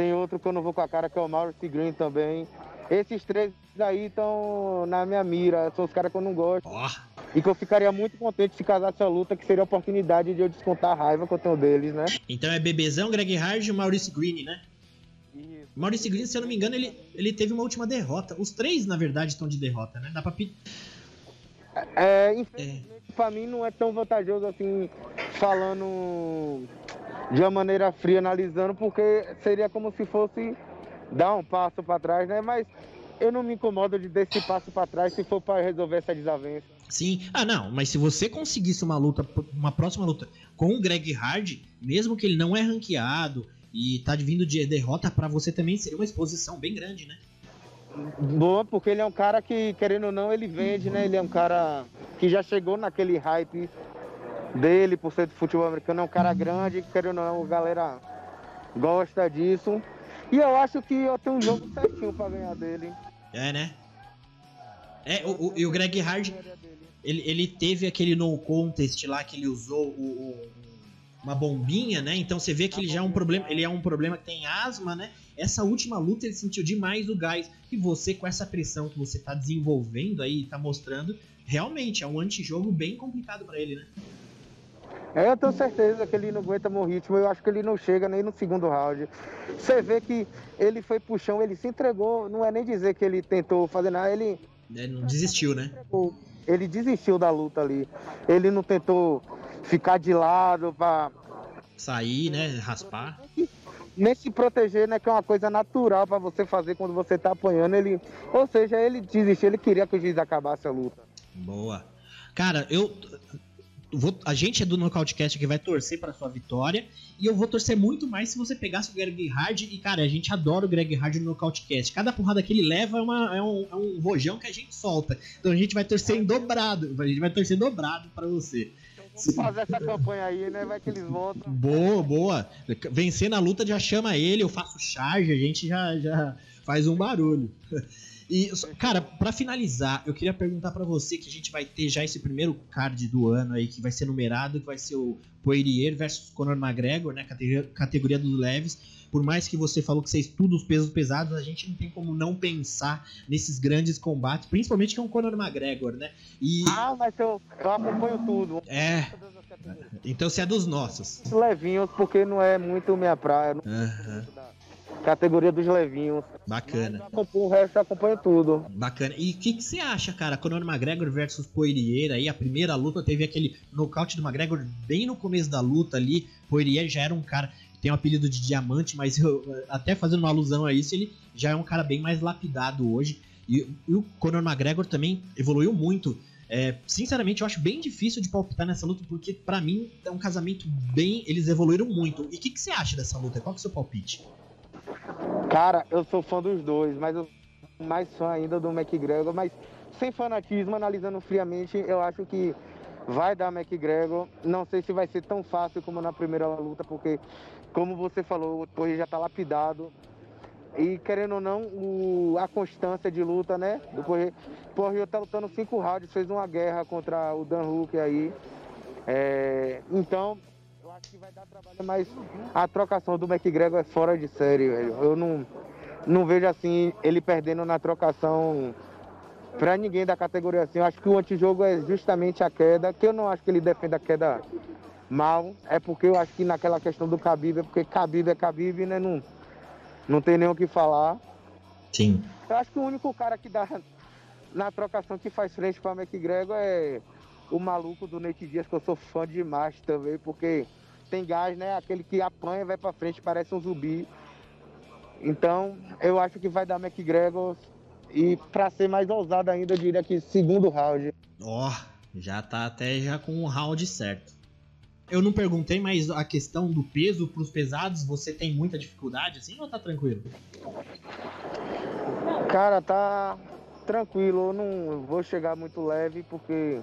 Tem outro que eu não vou com a cara, que é o Maurice Green também. Esses três daí estão na minha mira. São os caras que eu não gosto. Oh. E que eu ficaria muito contente se casasse a luta, que seria a oportunidade de eu descontar a raiva que eu tenho deles, né? Então é Bebezão, Greg Hard e o Maurice Green, né? Isso. Maurice Green, se eu não me engano, ele, ele teve uma última derrota. Os três, na verdade, estão de derrota, né? Dá pra pedir. É, infelizmente, é. pra mim não é tão vantajoso assim, falando de uma maneira fria, analisando, porque seria como se fosse dar um passo para trás, né? Mas eu não me incomodo de dar esse passo para trás se for para resolver essa desavença. Sim, ah não, mas se você conseguisse uma luta, uma próxima luta com o Greg Hard, mesmo que ele não é ranqueado e tá vindo de derrota para você também seria uma exposição bem grande, né? Bom, porque ele é um cara que, querendo ou não, ele vende, né? Ele é um cara que já chegou naquele hype dele por ser de futebol americano. É um cara grande, querendo ou não, a galera gosta disso. E eu acho que eu tenho um jogo certinho pra ganhar dele. É, né? É, o, o, e o Greg Hard, ele, ele teve aquele no contest lá que ele usou o, o, uma bombinha, né? Então você vê que ele já é um problema, ele é um problema que tem asma, né? Essa última luta ele sentiu demais o gás. E você, com essa pressão que você tá desenvolvendo aí, tá mostrando, realmente é um antijogo bem complicado para ele, né? É, eu tenho certeza que ele não aguenta meu ritmo. Eu acho que ele não chega nem no segundo round. Você vê que ele foi pro chão, ele se entregou. Não é nem dizer que ele tentou fazer nada, ele. É, não desistiu, né? Ele desistiu da luta ali. Ele não tentou ficar de lado pra. Sair, né? Raspar. Nem se proteger, né? Que é uma coisa natural para você fazer quando você tá apanhando. Ele. Ou seja, ele desistiu, ele queria que o juiz acabasse a luta. Boa. Cara, eu vou, a gente é do Nocautecast que vai torcer para sua vitória. E eu vou torcer muito mais se você pegasse o Greg Hard. E, cara, a gente adora o Greg Hard no Nocautecast. Cada porrada que ele leva é, uma, é, um, é um rojão que a gente solta. Então a gente vai torcer em dobrado. A gente vai torcer dobrado para você. Vamos fazer essa campanha aí, né? Vai que eles voltam. Boa, boa. Vencer na luta já chama ele, eu faço charge, a gente já, já faz um barulho. E, cara, para finalizar, eu queria perguntar para você que a gente vai ter já esse primeiro card do ano aí, que vai ser numerado, que vai ser o Poirier versus Conor McGregor, né? Categoria, categoria dos leves. Por mais que você falou que você estuda os pesos pesados, a gente não tem como não pensar nesses grandes combates, principalmente que é um Conor McGregor, né? E... Ah, mas eu, eu acompanho tudo. É. Então você é dos nossos. Levinhos, porque não é muito minha praia. Não uhum categoria dos levinhos. Bacana. o resto acompanha tudo. Bacana. E o que, que, você acha, cara? Conor McGregor versus Poirier aí, a primeira luta teve aquele nocaute do McGregor bem no começo da luta ali. Poirier já era um cara tem o um apelido de diamante, mas eu, até fazendo uma alusão a isso, ele já é um cara bem mais lapidado hoje. E, e o Conor McGregor também evoluiu muito. É, sinceramente, eu acho bem difícil de palpitar nessa luta, porque para mim é um casamento bem. Eles evoluíram muito. E o que, que, você acha dessa luta? Qual que é o seu palpite? Cara, eu sou fã dos dois, mas eu sou mais fã ainda do McGregor, mas sem fanatismo, analisando friamente, eu acho que vai dar McGregor. Não sei se vai ser tão fácil como na primeira luta, porque, como você falou, o Torre já tá lapidado. E querendo ou não, o, a constância de luta, né? Do Correio. Correio tá lutando cinco rounds, fez uma guerra contra o Dan Hook aí. É, então, que vai dar trabalho, mas a trocação do McGregor é fora de série, velho. Eu não, não vejo assim ele perdendo na trocação pra ninguém da categoria assim. Eu acho que o antijogo é justamente a queda, que eu não acho que ele defenda a queda mal. É porque eu acho que naquela questão do Khabib, é porque Khabib é Khabib, né? Não, não tem nem o que falar. Sim. Eu acho que o único cara que dá na trocação que faz frente para McGregor é o maluco do Nate Dias, que eu sou fã demais também, porque tem gás, né? Aquele que apanha, vai para frente, parece um zumbi. Então, eu acho que vai dar McGregor. E para ser mais ousado ainda, eu diria que segundo round. Ó, oh, já tá até já com o round certo. Eu não perguntei, mas a questão do peso para os pesados, você tem muita dificuldade assim ou tá tranquilo? Cara, tá tranquilo. Eu não vou chegar muito leve porque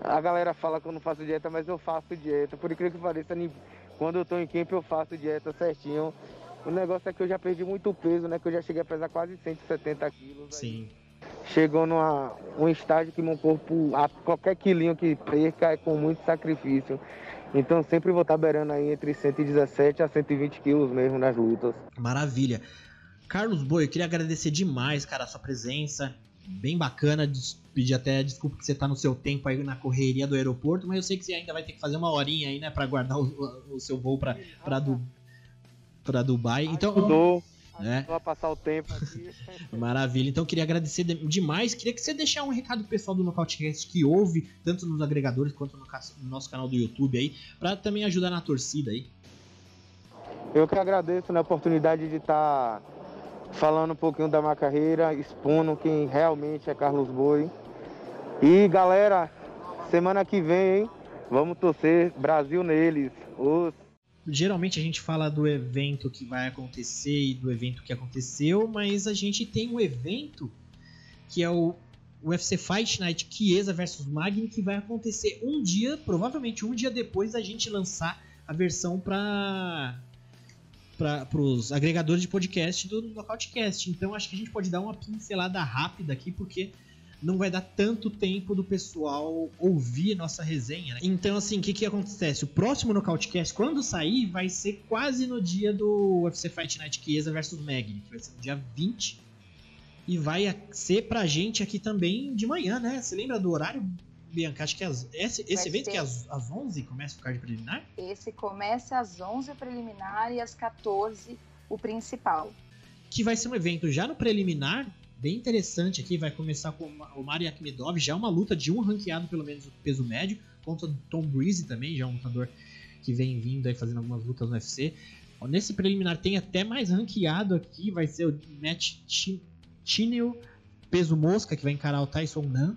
a galera fala que eu não faço dieta, mas eu faço dieta. Por incrível que pareça, quando eu tô em camp eu faço dieta certinho. O negócio é que eu já perdi muito peso, né? Que eu já cheguei a pesar quase 170 quilos. Sim. Chegou numa um estágio que meu corpo, a qualquer quilinho que perca é com muito sacrifício. Então sempre vou estar beirando aí entre 117 a 120 quilos mesmo nas lutas. Maravilha. Carlos Boi, eu queria agradecer demais, cara, a sua presença bem bacana. Pedir até desculpa que você tá no seu tempo aí na correria do aeroporto, mas eu sei que você ainda vai ter que fazer uma horinha aí, né, para guardar o, o, seu voo para para du, para Dubai. Então, Ajudou. É. Vou passar o tempo aqui. Maravilha. Então queria agradecer demais. Queria que você deixasse um recado pessoal do Nocautecast que ouve, tanto nos agregadores quanto no, no nosso canal do YouTube aí, para também ajudar na torcida aí. Eu que agradeço né, a oportunidade de estar tá falando um pouquinho da minha carreira, expondo quem realmente é Carlos Boi. E galera, semana que vem, hein? Vamos torcer Brasil neles. Os... geralmente a gente fala do evento que vai acontecer e do evento que aconteceu, mas a gente tem um evento que é o UFC Fight Night Chiesa versus Magni que vai acontecer um dia, provavelmente um dia depois da gente lançar a versão para para os agregadores de podcast do Nocautecast. Então acho que a gente pode dar uma pincelada rápida aqui porque não vai dar tanto tempo do pessoal ouvir nossa resenha. Né? Então, assim, o que, que acontece? O próximo Nocautecast, quando sair, vai ser quase no dia do UFC Fight Night Chiesa versus Magni, que vai ser no dia 20. E vai ser pra gente aqui também de manhã, né? Você lembra do horário, Bianca? Acho que as, esse, esse evento ser... que é às, às 11 começa o card preliminar? Esse começa às 11 o preliminar e às 14 o principal. Que vai ser um evento já no preliminar, bem interessante aqui. Vai começar com o Mario Akhmedov, já uma luta de um ranqueado, pelo menos, no peso médio, contra o Tom Breeze também, já é um lutador que vem vindo aí fazendo algumas lutas no UFC. Nesse preliminar tem até mais ranqueado aqui, vai ser o Matt Chinel, peso mosca, que vai encarar o Tyson Nan.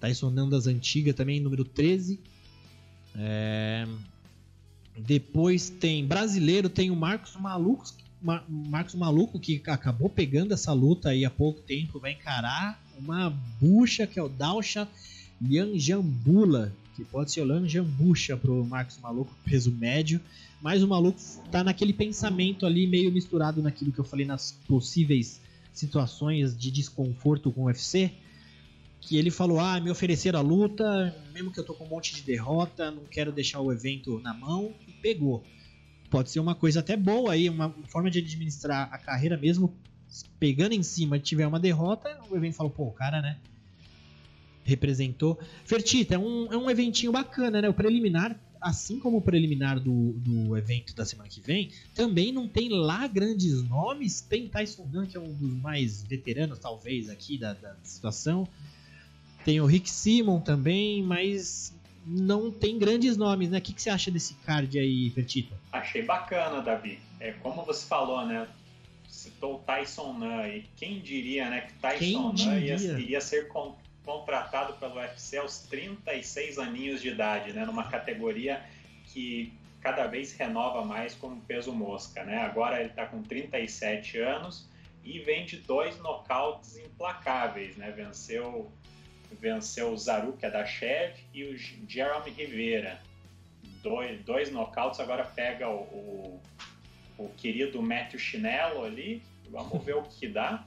Tyson Nan das antigas também, número 13. É... Depois tem brasileiro, tem o Marcos Malucos, Marcos Maluco, que acabou pegando essa luta aí há pouco tempo, vai encarar uma bucha que é o Dalsha Lianjambula, que pode ser o Lianjambucha pro Marcos Maluco, peso médio. Mas o maluco tá naquele pensamento ali meio misturado naquilo que eu falei nas possíveis situações de desconforto com o UFC. Que ele falou: Ah, me ofereceram a luta, mesmo que eu tô com um monte de derrota, não quero deixar o evento na mão, e pegou pode ser uma coisa até boa aí, uma forma de administrar a carreira mesmo pegando em cima tiver uma derrota, o evento falou, pô, o cara, né? Representou. Fertita, é um, é um eventinho bacana, né? O preliminar, assim como o preliminar do, do evento da semana que vem, também não tem lá grandes nomes. Tem Tyson Gunn, que é um dos mais veteranos, talvez, aqui da, da situação. Tem o Rick Simon também, mas não tem grandes nomes, né? O que, que você acha desse card aí, Fertita? Achei bacana, Davi. É como você falou, né? Citou o Tyson Nan e quem diria, né, que Tyson Nan ia, iria ser con contratado pelo UFC aos 36 aninhos de idade, né? Numa categoria que cada vez renova mais como peso mosca, né? Agora ele está com 37 anos e vem de dois nocautes implacáveis, né? Venceu venceu o Zaru, que é da Chev, e o Jeremy Rivera. Dois, dois nocautes, agora pega o, o, o querido Matthew Chinelo ali, vamos ver o que dá.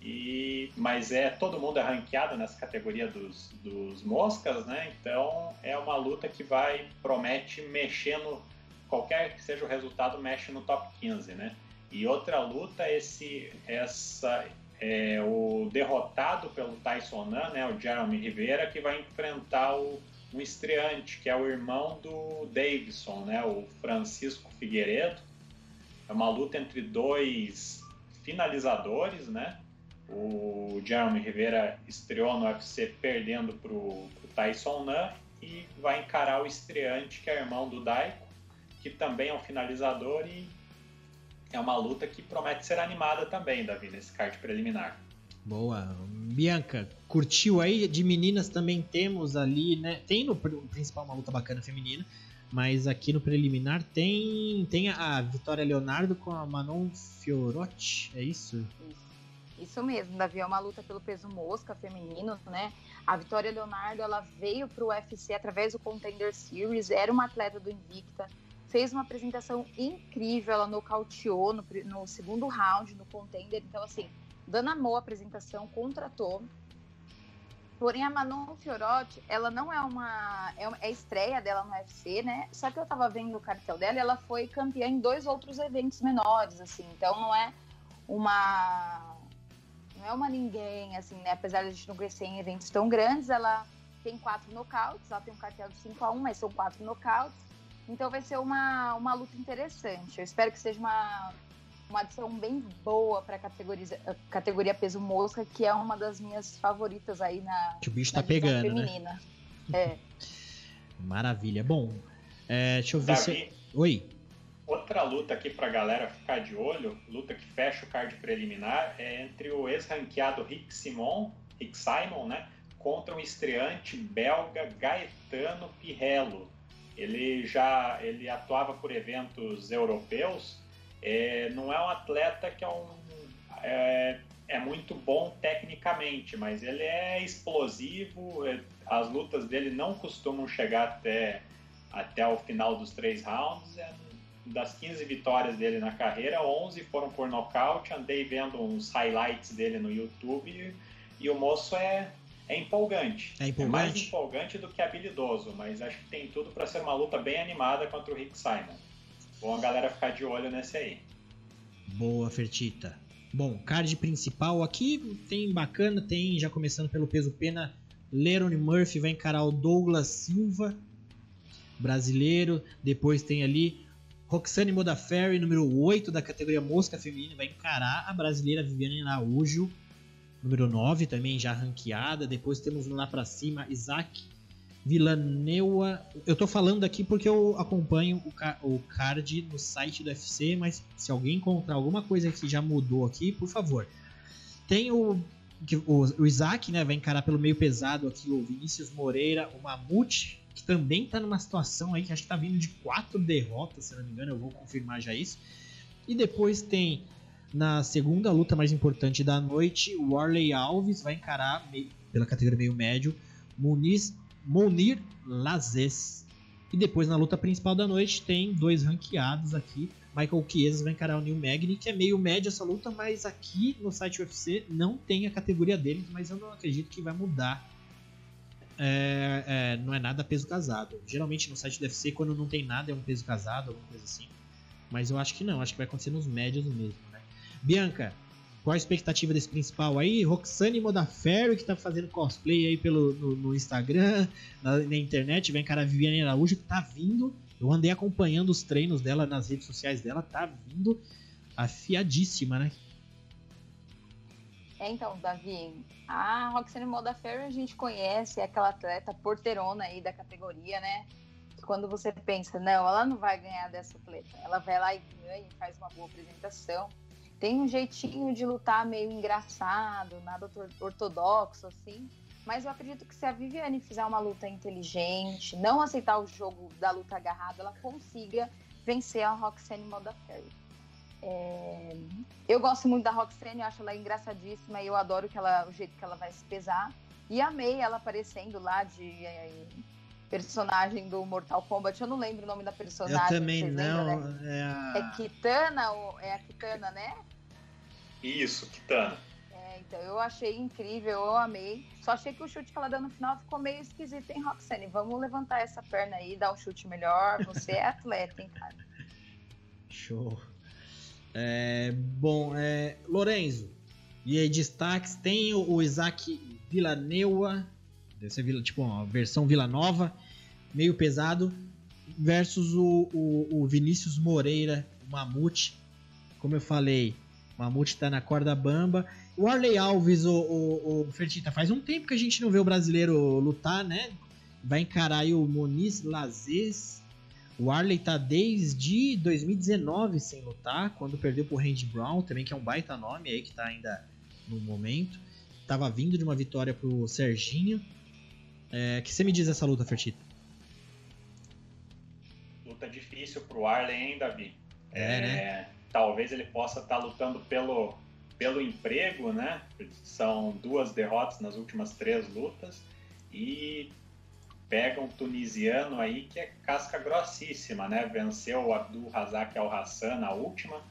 E, mas é todo mundo é ranqueado nessa categoria dos, dos moscas, né? Então é uma luta que vai promete mexer no qualquer que seja o resultado mexe no top 15, né? E outra luta esse essa é, o derrotado pelo Tyson Nan, né, o Jeremy Rivera, que vai enfrentar o, um estreante, que é o irmão do Davidson, né, o Francisco Figueiredo. É uma luta entre dois finalizadores, né? O Jeremy Rivera estreou no UFC perdendo para o Tyson Nan e vai encarar o estreante, que é irmão do Daiko, que também é um finalizador e é uma luta que promete ser animada também, Davi, nesse card preliminar. Boa. Bianca, curtiu aí? De meninas também temos ali, né? Tem no principal uma luta bacana feminina, mas aqui no preliminar tem, tem a Vitória Leonardo com a Manon Fiorotti, é isso? Isso. Isso mesmo, Davi, é uma luta pelo peso mosca feminino, né? A Vitória Leonardo, ela veio para o UFC através do Contender Series, era uma atleta do Invicta, fez uma apresentação incrível, ela nocauteou no, no segundo round, no contender. Então, assim, Dana amou a apresentação, contratou. Porém, a Manon Fiorotti, ela não é uma. É, é estreia dela no UFC, né? Só que eu tava vendo o cartel dela e ela foi campeã em dois outros eventos menores, assim. Então, não é uma. Não é uma ninguém, assim, né? Apesar de a gente não crescer em eventos tão grandes, ela tem quatro nocautes, ela tem um cartel de 5 a 1 mas são quatro nocautes. Então vai ser uma, uma luta interessante. Eu espero que seja uma, uma adição bem boa para a categoria, categoria peso mosca, que é uma das minhas favoritas aí na. Que o bicho tá pegando, né? feminina. né? É. Maravilha. Bom, é, deixa eu ver Davi, se. Oi. Outra luta aqui pra galera ficar de olho, luta que fecha o card preliminar, é entre o ex-ranqueado Rick Simon, Rick Simon, né? Contra um estreante belga Gaetano Pirello ele já ele atuava por eventos europeus. É, não é um atleta que é um é, é muito bom tecnicamente, mas ele é explosivo. É, as lutas dele não costumam chegar até até o final dos três rounds. É, das 15 vitórias dele na carreira, 11 foram por nocaute. Andei vendo uns highlights dele no YouTube e, e o moço é, é empolgante. É empolgante. É mais empolgante do que habilidoso, mas acho que tem tudo para ser uma luta bem animada contra o Rick Simon. Bom a galera ficar de olho nesse aí. Boa, Fertita. Bom, card principal aqui tem bacana, tem já começando pelo peso pena, Lerone Murphy vai encarar o Douglas Silva, brasileiro. Depois tem ali Roxane Modafferi, número 8 da categoria mosca feminina, vai encarar a brasileira Viviane Araújo, número 9 também já ranqueada. Depois temos lá para cima Isaac Villaneua. Eu tô falando aqui porque eu acompanho o, card no site do UFC, mas se alguém encontrar alguma coisa que já mudou aqui, por favor. Tem o, o, o Isaac, né? Vai encarar pelo meio pesado aqui o Vinícius Moreira, o Mamute, que também está numa situação aí que acho que está vindo de quatro derrotas, se não me engano, eu vou confirmar já isso. E depois tem na segunda luta mais importante da noite, Warley Alves vai encarar pela categoria meio médio Muniz, Monir Lazes. E depois na luta principal da noite tem dois ranqueados aqui. Michael Chiesa vai encarar o Neil Magny, que é meio médio essa luta, mas aqui no site UFC não tem a categoria deles, mas eu não acredito que vai mudar é, é, não é nada peso casado. Geralmente no site do UFC, quando não tem nada, é um peso casado, alguma coisa assim. Mas eu acho que não, acho que vai acontecer nos médios mesmo? Bianca, qual a expectativa desse principal aí? Roxane Modaferro, que tá fazendo cosplay aí pelo, no, no Instagram, na, na, internet, vai encarar a Viviane Araújo, que tá vindo. Eu andei acompanhando os treinos dela nas redes sociais dela, tá vindo afiadíssima, né? É, então, Davi, a Roxane Modafferi a gente conhece, é aquela atleta porterona aí da categoria, né? Quando você pensa, não, ela não vai ganhar dessa atleta, ela vai lá e ganha, faz uma boa apresentação. Tem um jeitinho de lutar meio engraçado, nada ortodoxo, assim. Mas eu acredito que se a Viviane fizer uma luta inteligente, não aceitar o jogo da luta agarrada, ela consiga vencer a Roxane Modafferi. É... Eu gosto muito da Roxane, eu acho ela engraçadíssima e eu adoro que ela, o jeito que ela vai se pesar. E amei ela aparecendo lá de é, personagem do Mortal Kombat. Eu não lembro o nome da personagem. Eu também não. Lembram, né? é, a... é Kitana, é a Kitana, né? Isso, Kitana. É, então eu achei incrível, eu amei. Só achei que o chute que ela deu no final ficou meio esquisito, hein, Roxane? Vamos levantar essa perna aí, dar um chute melhor. Você é atleta, hein, cara? Show. É, bom, é, Lorenzo, e aí destaques, tem o, o Isaac Villaneua, deve ser tipo uma versão Vila Nova, meio pesado, versus o, o, o Vinícius Moreira, o Mamute, como eu falei, o Mamute tá na corda bamba. O Arley Alves, o, o, o Fertita, faz um tempo que a gente não vê o brasileiro lutar, né? Vai encarar aí o Moniz Lazes, o Arley tá desde 2019 sem lutar, quando perdeu pro Randy Brown, também que é um baita nome aí que tá ainda no momento. Tava vindo de uma vitória pro Serginho. É, que você me diz essa luta, Fertita? Luta difícil pro Arley, hein, Davi? É, é né? Talvez ele possa estar tá lutando pelo, pelo emprego, né? São duas derrotas nas últimas três lutas. E pega um tunisiano aí que é casca grossíssima, né? Venceu o Abdul Razak Al Hassan na última,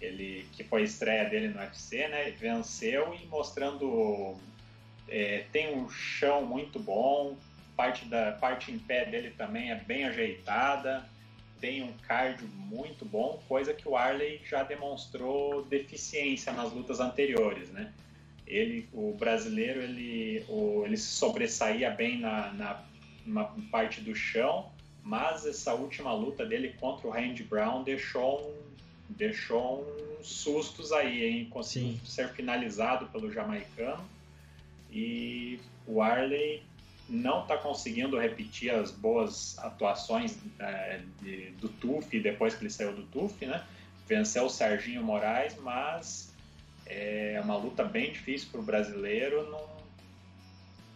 ele que foi a estreia dele no UFC, né? Venceu e mostrando é, tem um chão muito bom, parte da parte em pé dele também é bem ajeitada, tem um cardio muito bom, coisa que o Arley já demonstrou deficiência nas lutas anteriores, né? Ele, o brasileiro, ele, o, ele se sobressaía bem na, na uma parte do chão, mas essa última luta dele contra o Randy Brown deixou um, deixou uns sustos aí, hein? Conseguiu Sim. ser finalizado pelo jamaicano e o Arley não está conseguindo repetir as boas atuações é, de, do TUF depois que ele saiu do TUF, né? Venceu o Serginho Moraes, mas é uma luta bem difícil para o brasileiro. Não,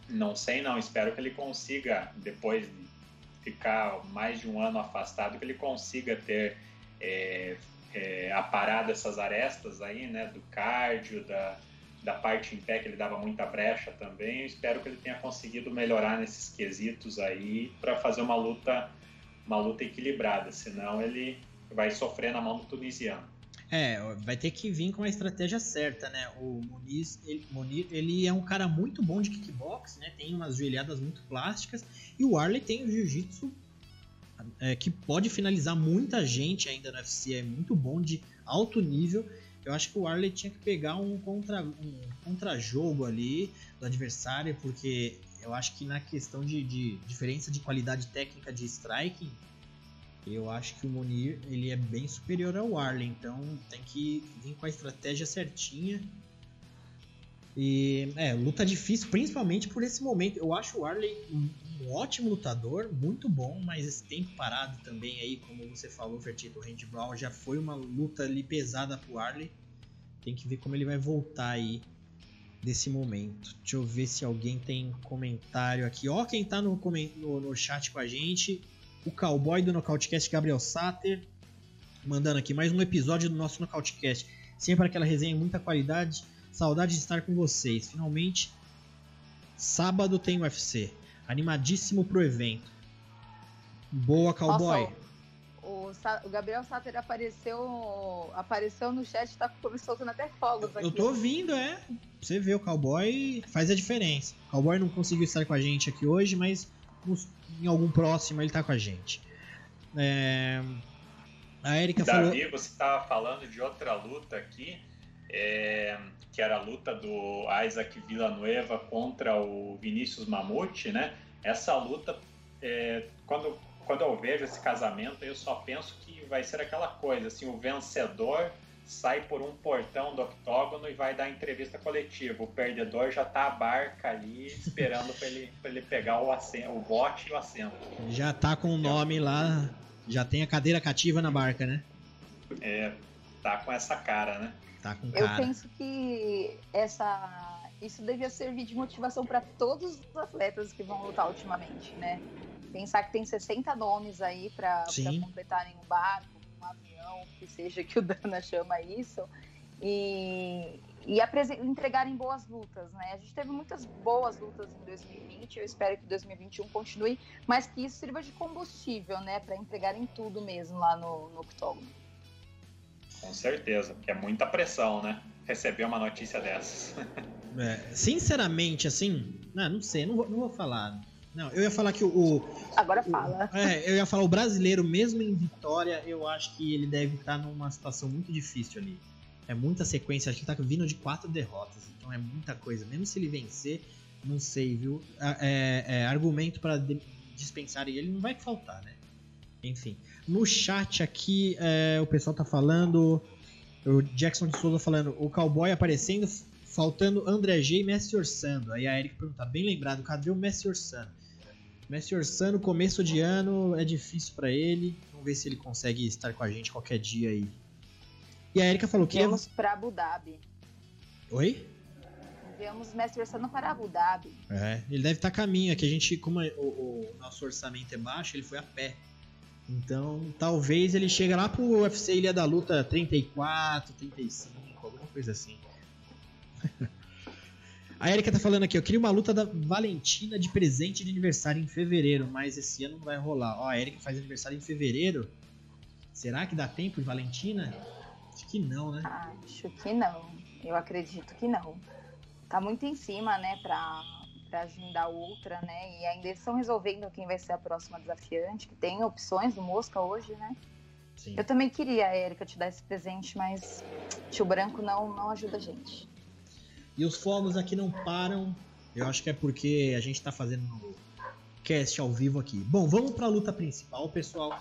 não sei não, espero que ele consiga, depois de ficar mais de um ano afastado, que ele consiga ter é, é, aparado essas arestas aí, né, do cardio, da, da parte em pé, que ele dava muita brecha também. Eu espero que ele tenha conseguido melhorar nesses quesitos aí para fazer uma luta, uma luta equilibrada, senão ele vai sofrer na mão do tunisiano. É, vai ter que vir com a estratégia certa, né? O Muniz, ele, ele é um cara muito bom de kickbox, né? Tem umas joelhadas muito plásticas. E o Arley tem o jiu-jitsu é, que pode finalizar muita gente ainda no UFC. É muito bom de alto nível. Eu acho que o Arley tinha que pegar um contra um contra-jogo ali do adversário, porque eu acho que na questão de, de diferença de qualidade técnica de striking, eu acho que o Munir ele é bem superior ao Arley, então tem que vir com a estratégia certinha. E é, luta difícil, principalmente por esse momento. Eu acho o Arley um, um ótimo lutador, muito bom, mas esse tempo parado também aí, como você falou, Fertito, o Randy Brown já foi uma luta ali pesada pro Arley. Tem que ver como ele vai voltar aí desse momento. Deixa eu ver se alguém tem comentário aqui. Ó, quem tá no, no, no chat com a gente o cowboy do Nocautecast, Gabriel Sater, mandando aqui mais um episódio do nosso Nocautecast. Sempre aquela resenha muita qualidade. Saudade de estar com vocês. Finalmente, sábado tem UFC. Animadíssimo pro evento. Boa, cowboy. Nossa, o, o, Gabriel Sater apareceu apareceu no chat, tá soltando até fogos aqui. Eu tô ouvindo, é. Você vê, o cowboy faz a diferença. O cowboy não conseguiu estar com a gente aqui hoje, mas em algum próximo ele tá com a gente. É... A Erika Davi, falou... você estava falando de outra luta aqui, é... que era a luta do Isaac Villanueva contra o Vinícius Mamute, né? Essa luta, é... quando, quando eu vejo esse casamento, eu só penso que vai ser aquela coisa, assim, o vencedor sai por um portão do octógono e vai dar entrevista coletiva. O perdedor já tá a barca ali esperando para ele, ele pegar o, assento, o bote e o assento. Já tá com o nome lá, já tem a cadeira cativa na barca, né? É, tá com essa cara, né? Tá com cara. Eu penso que essa isso devia servir de motivação para todos os atletas que vão lutar ultimamente, né? Pensar que tem 60 nomes aí para completarem o barco um avião, que seja que o Dana chama isso, e, e entregarem boas lutas, né? A gente teve muitas boas lutas em 2020, eu espero que 2021 continue, mas que isso sirva de combustível, né? Para entregarem tudo mesmo lá no, no octógono. Com certeza, porque é muita pressão, né? Receber uma notícia dessas. É, sinceramente, assim, não, não sei, não vou, não vou falar não, eu ia falar que o. Agora fala. O, é, eu ia falar o brasileiro, mesmo em vitória, eu acho que ele deve estar numa situação muito difícil ali. É muita sequência, acho que tá vindo de quatro derrotas, então é muita coisa. Mesmo se ele vencer, não sei, viu? É, é, argumento para dispensar ele não vai faltar, né? Enfim. No chat aqui, é, o pessoal tá falando. O Jackson de Souza falando, o cowboy aparecendo, faltando André G e Messi Orsando. Aí a Eric pergunta, bem lembrado, cadê o Messi Orsando? Messi Orsano, começo de ano é difícil para ele. Vamos ver se ele consegue estar com a gente qualquer dia aí. E a Erika falou que. Vamos para Abu Dhabi. Oi? Enviamos Messi Orsano para Abu Dhabi. É, ele deve estar a caminho. Aqui a gente, como é, o, o, nosso orçamento é baixo, ele foi a pé. Então, talvez ele chegue lá pro UFC Ilha da Luta 34, 35, alguma coisa assim. A Erika tá falando aqui, eu queria uma luta da Valentina de presente de aniversário em fevereiro, mas esse ano não vai rolar. Ó, a Erika faz aniversário em fevereiro. Será que dá tempo de Valentina? Acho que não, né? Acho que não. Eu acredito que não. Tá muito em cima, né, pra, pra agendar outra, né? E ainda estão resolvendo quem vai ser a próxima desafiante, que tem opções do Mosca hoje, né? Sim. Eu também queria, Erika, te dar esse presente, mas tio Branco não, não ajuda a gente. E os fogos aqui não param. Eu acho que é porque a gente está fazendo no cast ao vivo aqui. Bom, vamos para a luta principal, pessoal.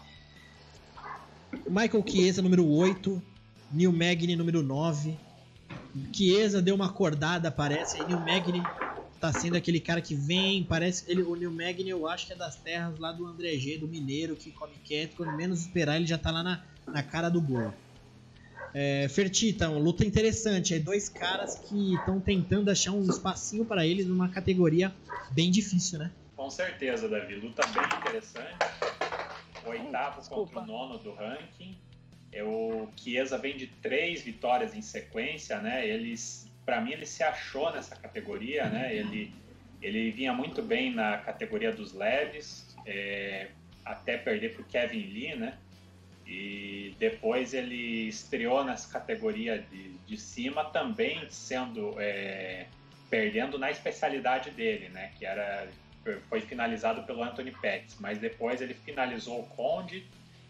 Michael Chiesa, número 8. Neil Magny, número 9. Chiesa deu uma acordada, parece. E Neil Magny tá sendo aquele cara que vem, parece ele, o Neil Magny eu acho que é das terras lá do André G, do mineiro, que come quieto, quando menos esperar ele já tá lá na, na cara do gol. É, Fertita, uma luta interessante. É dois caras que estão tentando achar um espacinho para eles numa categoria bem difícil, né? Com certeza, Davi. Luta bem interessante. Oitavo Desculpa. contra o nono do ranking. É o Chiesa vem de três vitórias em sequência, né? Eles, para mim, ele se achou nessa categoria, né? Ele, ele vinha muito bem na categoria dos leves, é, até perder para o Kevin Lee, né? E depois ele estreou nessa categoria de, de cima também sendo é, perdendo na especialidade dele, né? Que era foi finalizado pelo Anthony Pettis, mas depois ele finalizou o Conde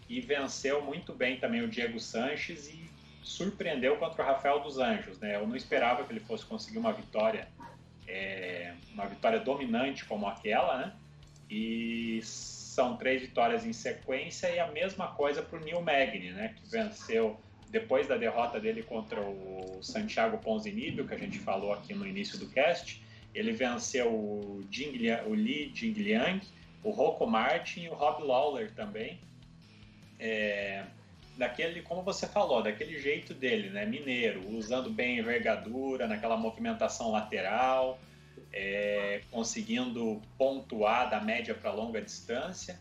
e venceu muito bem também o Diego Sanches e surpreendeu contra o Rafael dos Anjos, né? Eu não esperava que ele fosse conseguir uma vitória, é, uma vitória dominante como aquela, né? E são três vitórias em sequência e a mesma coisa para o Neil Magny, né? Que venceu depois da derrota dele contra o Santiago Ponzinibbio, que a gente falou aqui no início do cast. Ele venceu o, Jing, o Li Jingliang, o Rocco Martin e o Rob Lawler também é, daquele, como você falou, daquele jeito dele, né, mineiro, usando bem envergadura, naquela movimentação lateral, é, conseguindo pontuar da média para longa distância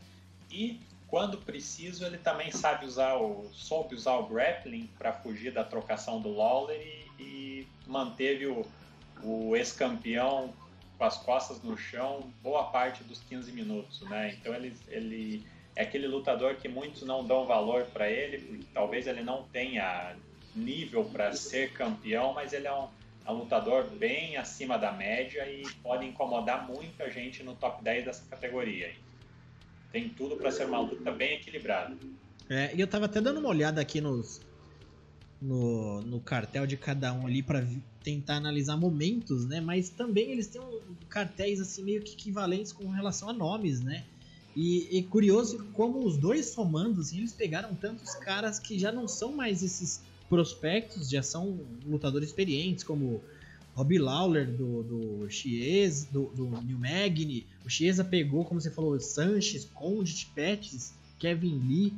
e quando preciso ele também sabe usar o soube usar o grappling para fugir da trocação do Lawler e, e manteve o, o ex-campeão com as costas no chão boa parte dos 15 minutos, né? Então ele, ele é aquele lutador que muitos não dão valor para ele, porque talvez ele não tenha nível para ser campeão, mas ele é um, é um, lutador bem acima da média e pode incomodar muita gente no top 10 dessa categoria. Tem tudo para ser uma luta bem equilibrada. É, e eu tava até dando uma olhada aqui nos, no, no cartel de cada um ali para tentar analisar momentos, né? Mas também eles têm um, cartéis assim meio que equivalentes com relação a nomes, né? E, e, curioso como os dois somando, assim, eles pegaram tantos caras que já não são mais esses prospectos, já são lutadores experientes, como Robbie Lawler do, do Chiesa, do, do New Magny. O Chiesa pegou, como você falou, Sanches, Conde, Pettis, Kevin Lee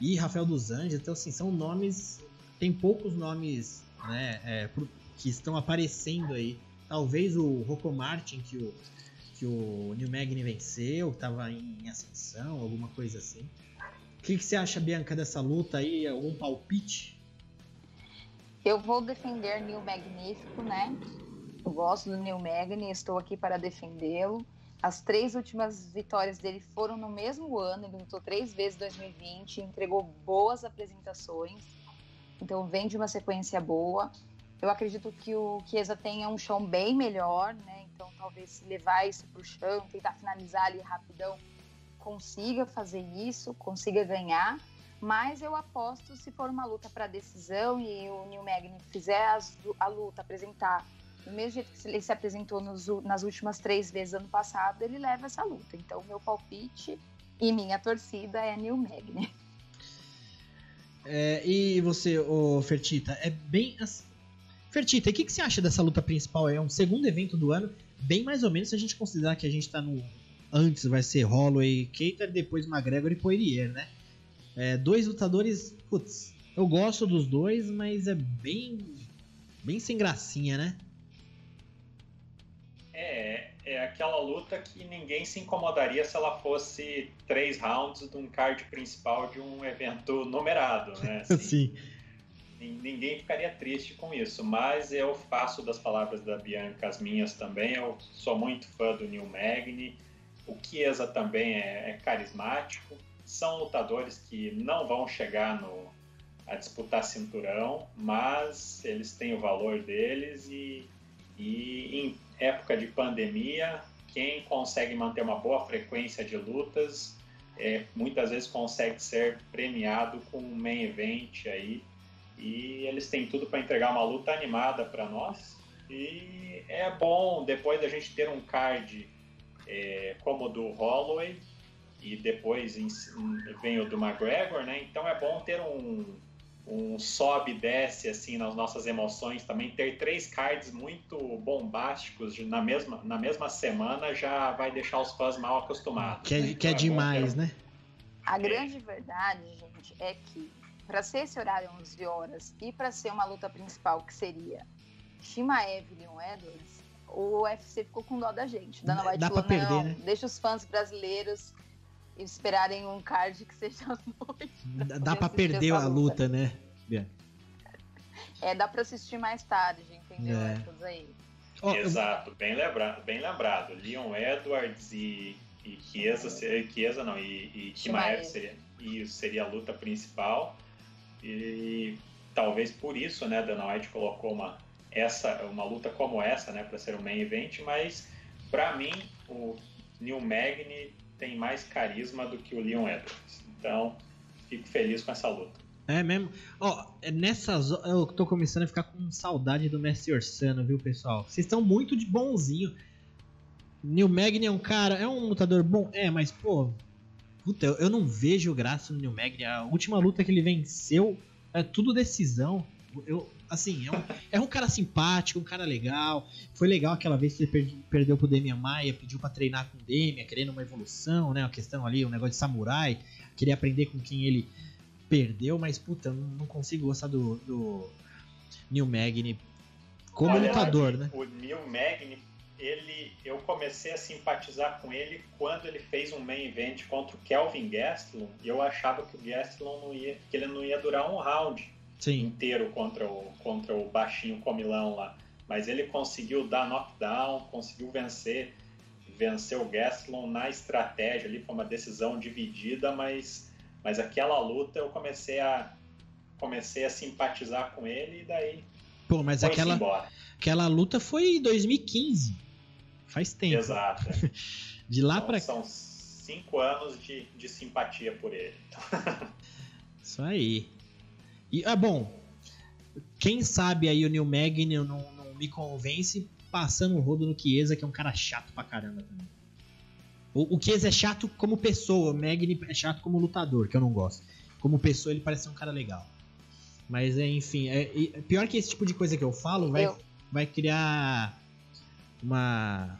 e Rafael dos Anjos. Então, assim, são nomes. Tem poucos nomes né, é, que estão aparecendo aí. Talvez o Rocco Martin, que o que o New Magni venceu, estava em ascensão, alguma coisa assim. O que, que você acha, Bianca, dessa luta aí? Algum palpite? Eu vou defender New Magnífico, né? Eu gosto do New Magni, estou aqui para defendê-lo. As três últimas vitórias dele foram no mesmo ano, ele lutou três vezes em 2020, entregou boas apresentações, então vem de uma sequência boa. Eu acredito que o Chiesa tenha um chão bem melhor, né? Então talvez levar isso para o chão, tentar finalizar ali rapidão, consiga fazer isso, consiga ganhar. Mas eu aposto se for uma luta para decisão e o Neil Magny fizer as, a luta, apresentar do mesmo jeito que ele se apresentou nos, nas últimas três vezes ano passado, ele leva essa luta. Então, meu palpite e minha torcida é Neil Magny. É, e você, ô Fertita, é bem assim, Fertita, o que, que você acha dessa luta principal? É um segundo evento do ano, bem mais ou menos se a gente considerar que a gente tá no. Antes vai ser Holloway Cater, depois McGregor e Poirier, né? É, dois lutadores. Putz, eu gosto dos dois, mas é bem. bem sem gracinha, né? É, é aquela luta que ninguém se incomodaria se ela fosse três rounds de um card principal de um evento numerado, né? Assim, Sim ninguém ficaria triste com isso, mas eu faço das palavras da Bianca as minhas também. Eu sou muito fã do Neil Magny. O Chiesa também é, é carismático. São lutadores que não vão chegar no, a disputar cinturão, mas eles têm o valor deles e, e em época de pandemia, quem consegue manter uma boa frequência de lutas é, muitas vezes consegue ser premiado com um main event aí e eles têm tudo para entregar uma luta animada para nós. E é bom depois da gente ter um card é, como o do Holloway e depois vem o do McGregor, né? Então é bom ter um, um sobe e desce assim nas nossas emoções também. Ter três cards muito bombásticos na mesma, na mesma semana já vai deixar os fãs mal acostumados. Que é, né? que é, então é demais, né? A grande verdade, gente, é que para ser esse horário 11 horas e para ser uma luta principal que seria Shimaev e Leon Edwards, o UFC ficou com dó da gente. Dana White Dá falou, pra perder, não, né? deixa os fãs brasileiros esperarem um card que seja noite. Dá, dá pra perder a luta, né? Bian? É, dá pra assistir mais tarde, entendeu? É. Essas aí. Eu- Exato, bem lembrado, bem lembrado. Leon Edwards e, e Chiesa, seria- Chiesa não, e, e Kimaev seria, isso seria a luta principal. E talvez por isso, né, Dana White colocou uma, essa, uma luta como essa, né, para ser um main event, mas para mim o Neil Magny tem mais carisma do que o Leon Edwards. Então, fico feliz com essa luta. É mesmo? Ó, é nessas ho- eu tô começando a ficar com saudade do Mestre Orsano, viu, pessoal? Vocês estão muito de bonzinho. Neil Magny é um cara, é um lutador bom, é, mas pô, puta, eu, eu não vejo graça no Neil Magny. A última luta que ele venceu é tudo decisão. Eu, assim, é um, é um cara simpático, um cara legal. Foi legal aquela vez que ele perdeu pro Demian Maia, pediu pra treinar com o Demian, querendo uma evolução, né? Uma questão ali, um negócio de samurai, queria aprender com quem ele perdeu, mas puta, eu não consigo gostar do, do Neil Magny como Olha, lutador, né? O Neil Magny, ele, eu comecei a simpatizar com ele quando ele fez um main event contra o Kelvin Gastelum. E eu achava que o Gastelum não ia, que ele não ia durar um round Sim, inteiro contra o, contra o baixinho comilão lá. Mas ele conseguiu dar knockdown, conseguiu vencer, vencer o Gastelum na estratégia ali, foi uma decisão dividida, mas, mas aquela luta eu comecei a comecei a simpatizar com ele e daí pô, mas foi aquela, embora. aquela luta foi em 2015. Faz tempo. Exato. De lá Então, pra São cinco anos de, de simpatia por ele. Isso aí. E, ah, bom. Quem sabe aí o Neil Magny não, não me convence passando o rodo no Chiesa, que é um cara chato pra caramba também. O, o Chiesa é chato como pessoa, o Magny é chato como lutador, que eu não gosto. Como pessoa, ele parece ser um cara legal. Mas, é, enfim, é, é pior que esse tipo de coisa que eu falo vai, Eu- vai criar uma,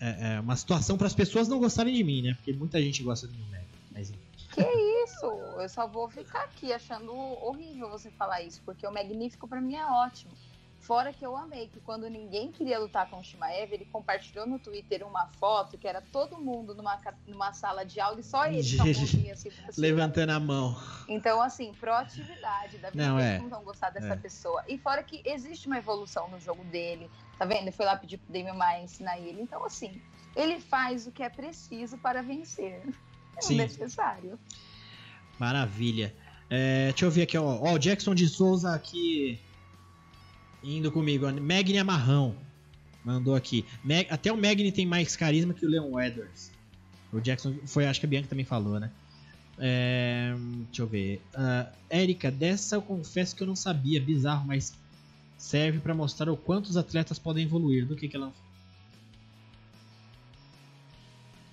é, é, uma situação para as pessoas não gostarem de mim, né? Porque muita gente gosta do Neil Magny. Mas, enfim. Que isso? Eu só vou ficar aqui achando horrível você falar isso, porque o Magnífico pra mim é ótimo. Fora que eu amei que quando ninguém queria lutar com o Shimaev, ele compartilhou no Twitter uma foto que era todo mundo numa, numa sala de aula e só ele com a mãozinha assim. Levantando a mão. Então, assim, proatividade. Da Não, não, é. não vão gostar dessa É. pessoa. E fora que existe uma evolução no jogo dele. Tá vendo? Ele foi lá pedir pro Damian Maia ensinar ele. Então, assim, ele faz o que é preciso para vencer. É Sim. necessário. Maravilha. É, deixa eu ver aqui, ó. Ó, o Jackson de Souza aqui indo comigo. Magni Amarrão mandou aqui. Mag- até o Magni tem mais carisma que o Leon Edwards. O Jackson foi, acho que a Bianca também falou, né? É, deixa eu ver. Ah, Érica, dessa eu confesso que eu não sabia. Bizarro, mas serve pra mostrar o quanto os atletas podem evoluir. Do que, que ela.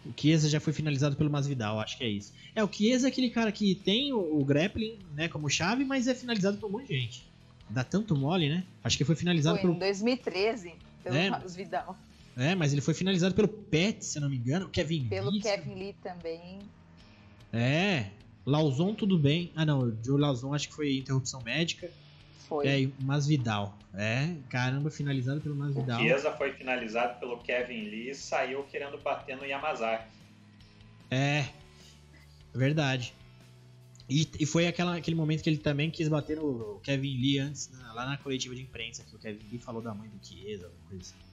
O Chiesa já foi finalizado pelo Masvidal, acho que é isso. É, o Chiesa é aquele cara que tem o, o grappling, né, como chave, mas é finalizado por um monte de gente. Dá tanto mole, né? Acho que foi finalizado Foi em pelo. 2013, pelo É. Carlos Vidal. É, mas ele foi finalizado pelo Pet, se não me engano. Kevin Pelo Lee, Kevin Lee também. É. Lauzon, tudo bem. Ah, não. O Joe Lauzon acho que foi interrupção médica. Foi. É, o Masvidal. É, caramba, finalizado pelo O Masvidal. Chiesa foi finalizado pelo Kevin Lee e saiu querendo bater no Yamazaki. É. Verdade. E, e foi aquela, aquele momento que ele também quis bater no Kevin Lee antes, na- lá na coletiva de imprensa, que o Kevin Lee falou da mãe do Chiesa, alguma coisa assim.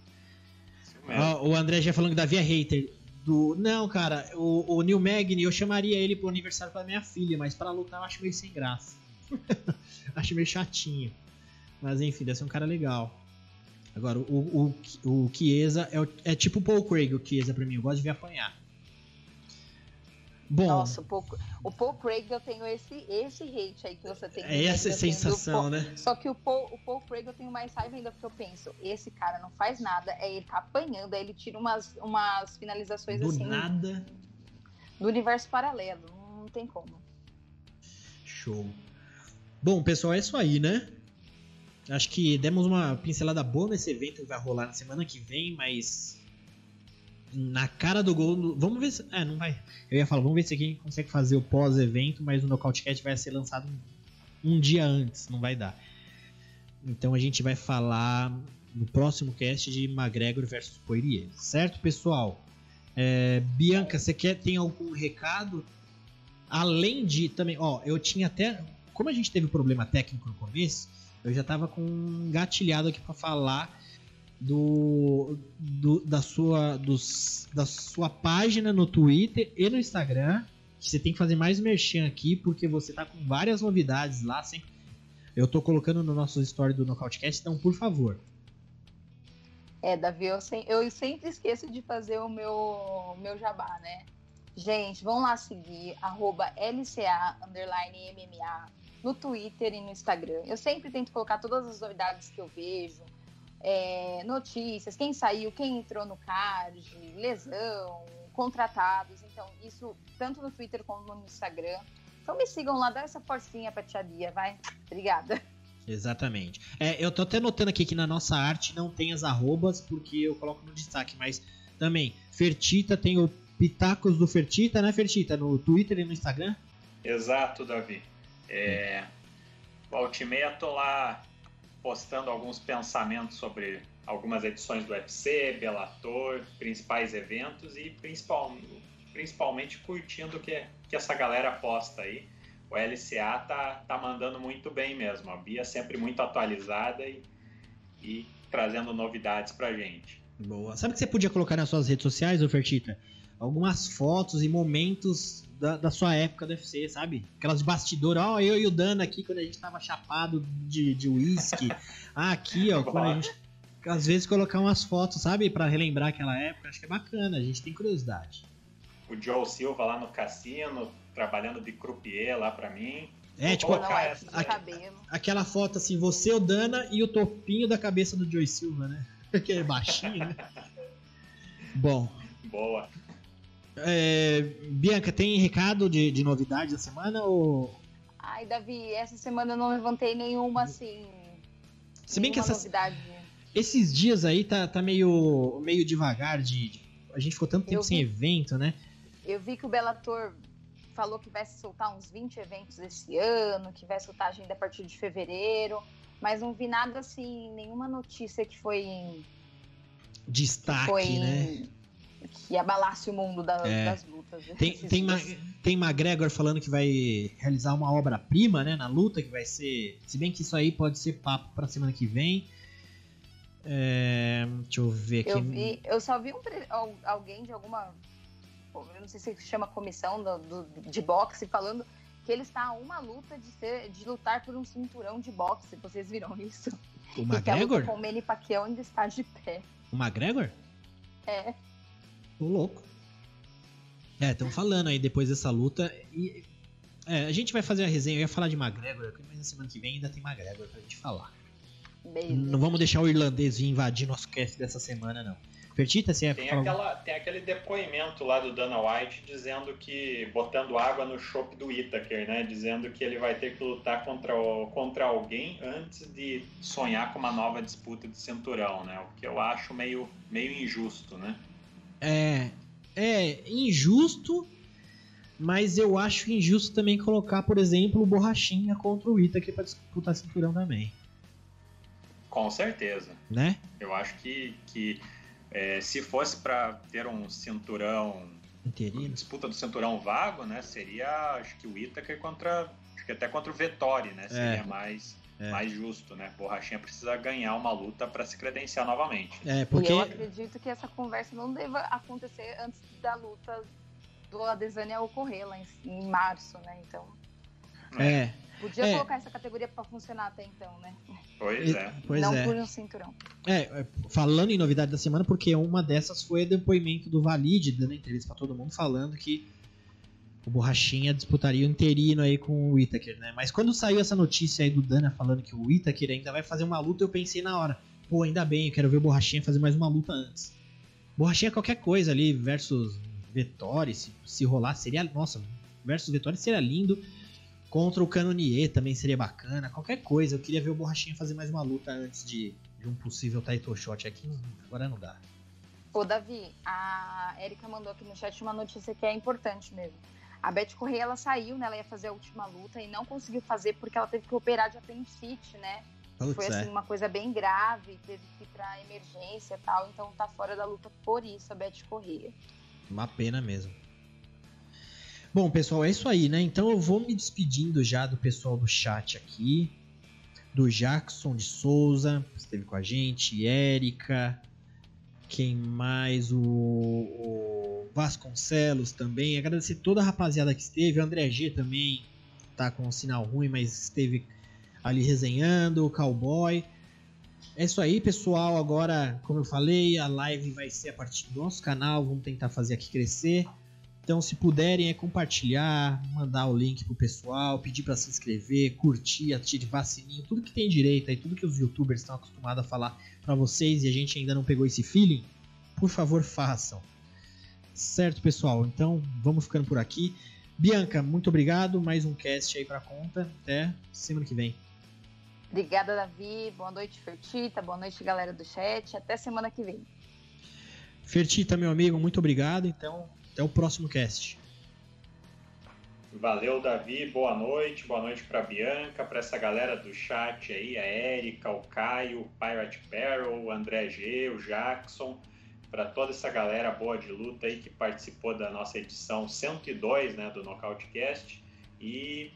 Ó, o André já falando que Davi é hater. Do... Não, cara, o, o Neil Magny, eu chamaria ele pro aniversário da minha filha, mas pra lutar eu acho meio sem graça. acho meio chatinho. Mas enfim, deve ser um cara legal. Agora, o, o, o Chiesa é, o- é tipo o Paul Craig, o Chiesa pra mim, eu gosto de ver apanhar. Bom, Nossa, o Paul, o Paul Craig eu tenho esse, esse hate aí que você tem. é essa do sensação, Paul- né? Só que o Paul, o Paul Craig eu tenho mais raiva ainda, porque eu penso, esse cara não faz nada, é ele tá apanhando, aí ele tira umas, umas finalizações Do assim nada, do universo paralelo. Não tem como. show. Bom, pessoal, é isso aí, né? Acho que demos uma pincelada boa nesse evento que vai rolar na semana que vem, mas na cara do gol. Vamos ver se. É, não vai. Eu ia falar, vamos ver se aqui consegue fazer o pós-evento, mas o Knockout Cat vai ser lançado um, um dia antes, não vai dar. Então a gente vai falar no próximo cast de McGregor versus Poirier. Certo, pessoal? É, Bianca, você quer tem algum recado? Além de também, ó, eu tinha até, como a gente teve problema técnico no começo, eu já tava com um gatilhado aqui para falar do, do, da sua dos, da sua página no Twitter e no Instagram. Que você tem que fazer mais merchan aqui porque você tá com várias novidades lá, sempre eu tô colocando no nosso story do Nocautecast, então por favor. É, Davi, eu, eu sempre esqueço de fazer o meu, meu jabá, né? Gente, vão lá seguir, arroba LCA, underline MMA, no Twitter e no Instagram. Eu sempre tento colocar todas as novidades que eu vejo, é, notícias, quem saiu, quem entrou no card, lesão, contratados. Então, isso tanto no Twitter como no Instagram. Então me sigam lá, dá essa forcinha pra tia Bia, vai. Obrigada. Exatamente. É, eu tô até notando aqui que na nossa arte não tem as arrobas, porque eu coloco no destaque, mas também, Fertita tem o Pitacos do Fertita, né, Fertita? No Twitter e no Instagram? Exato, Davi. É, volta e meia tô lá postando alguns pensamentos sobre algumas edições do UFC, Bellator, principais eventos e principalmente, principalmente curtindo o que, que essa galera posta aí o LCA tá, tá mandando muito bem mesmo. A Bia sempre muito atualizada e, e trazendo novidades pra gente. Boa. Sabe o que você podia colocar nas suas redes sociais, Ofertita? Algumas fotos e momentos da, da sua época do UFC, sabe? Aquelas de bastidor, ó, eu e o Dana aqui quando a gente tava chapado de uísque. ah, aqui, ó, quando a gente. Às vezes colocar umas fotos, sabe? para relembrar aquela época, acho que é bacana, a gente tem curiosidade. O Joe Silva lá no cassino, trabalhando de croupier lá para mim. É, tipo, não, é essa, a, aquela foto assim, você, o Dana e o topinho da cabeça do Joey Silva, né? Que é baixinho, né? Bom. Boa. É, Bianca, tem recado de, de novidade da semana ou. Ai, Davi, essa semana eu não levantei nenhuma assim. Se bem que essas, novidade. esses dias aí tá, tá meio, meio devagar de, de A gente ficou tanto tempo eu sem vi, evento, né? Eu vi que o Bellator falou que vai soltar uns 20 eventos esse ano, que vai soltar agenda a partir de fevereiro, mas não vi nada assim, nenhuma notícia que foi destaque, que foi né? Que abalasse o mundo da, é. das lutas. Tem, tem, Ma, tem McGregor falando que vai realizar uma obra-prima, né, na luta, que vai ser, se bem que isso aí pode ser papo para semana que vem. É, deixa eu ver aqui. Eu, vi, eu só vi um, alguém de alguma eu não sei se chama comissão do, do, de boxe, falando que ele está a uma luta de, ser, de lutar por um cinturão de boxe. Vocês viram isso? O McGregor? com o Manny Pacquiao ainda está de pé. O McGregor? É. O louco. É, estão falando aí depois dessa luta. E, é, a gente vai fazer a resenha. Eu ia falar de McGregor, mas na semana que vem ainda tem McGregor pra gente falar. Beleza. Não vamos deixar o irlandês invadir nosso cast dessa semana, não. Fertita, você é tem, aquela, tem aquele depoimento lá do Dana White dizendo que. botando água no chope do Itaker, né? Dizendo que ele vai ter que lutar contra, contra alguém antes de sonhar com uma nova disputa de cinturão, né? O que eu acho meio, meio injusto, né? É. É injusto, mas eu acho injusto também colocar, por exemplo, o Borrachinha contra o Itaker para disputar cinturão também. Com certeza. Né? Eu acho que, que é, se fosse para ter um cinturão. Interino. Disputa do cinturão vago, né? Seria, acho que o Itaker contra. Acho que até contra o Vettori, né? Seria é. mais. É. mais justo, né? Borrachinha precisa ganhar uma luta para se credenciar novamente. É, porque... E eu acredito que essa conversa não deva acontecer antes da luta do Adesanya ocorrer lá em, em março, né? Então. É. Podia é. colocar essa categoria para funcionar até então, né? Pois é. Pois Não é. por um cinturão. É, é, falando em novidade da semana, porque uma dessas foi o depoimento do Valide, dando entrevista para todo mundo, falando que o Borrachinha disputaria o interino aí com o Itaker, né? Mas quando saiu essa notícia aí do Dana falando que o Itaker ainda vai fazer uma luta, eu pensei na hora, pô, ainda bem, eu quero ver o Borrachinha fazer mais uma luta antes. Borrachinha qualquer coisa ali versus Vettori, se, se rolar, seria. Nossa, versus Vettori seria lindo. Contra o Canonier também seria bacana. Qualquer coisa. Eu queria ver o Borrachinha fazer mais uma luta antes de, de um possível title shot aqui. Agora não dá. Ô, Davi, a Erika mandou aqui no chat uma notícia que é importante mesmo. A Beth Correia, ela saiu, né? Ela ia fazer a última luta e não conseguiu fazer porque ela teve que operar de apendicite, né? Putz, foi assim, é. uma coisa bem grave, teve que ir pra emergência e tal, então tá fora da luta por isso a Beth Corrêa. Uma pena mesmo. Bom, pessoal, é isso aí, né? Então eu vou me despedindo já do pessoal do chat aqui. Do Jackson de Souza, que esteve com a gente, Érica, quem mais? O, Vasconcelos também. Agradecer toda a rapaziada que esteve. O André G também tá com um sinal ruim, mas esteve ali resenhando. O Cowboy. É isso aí, pessoal. Agora, como eu falei, a live vai ser a partir do nosso canal. Vamos tentar fazer aqui crescer. Então, se puderem, é compartilhar, mandar o link pro pessoal, pedir para se inscrever, curtir, ativar sininho, tudo que tem direito aí, tudo que os youtubers estão acostumados a falar para vocês e a gente ainda não pegou esse feeling, por favor, façam. Certo, pessoal? Então, vamos ficando por aqui. Bianca, muito obrigado. Mais um cast aí pra conta. Até semana que vem. Obrigada, Davi. Boa noite, Fertita. Boa noite, galera do chat. Até semana que vem. Fertita, meu amigo, muito obrigado. Então, até o próximo cast. Valeu, Davi. Boa noite. Boa noite para Bianca, para essa galera do chat aí, a Érica, o Caio, o Pirate Barrel, o André G, o Jackson, para toda essa galera boa de luta aí que participou da nossa edição 102, né, do Nocautecast. E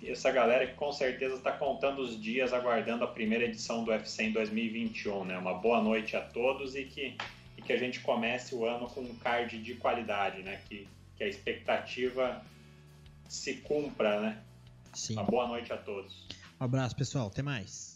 essa galera que com certeza está contando os dias aguardando a primeira edição do UFC em 2021, né? Uma boa noite a todos e que e que a gente comece o ano com um card de qualidade, né? Que, que a expectativa se cumpra, né? Sim. Uma boa noite a todos. Um abraço, pessoal. Até mais.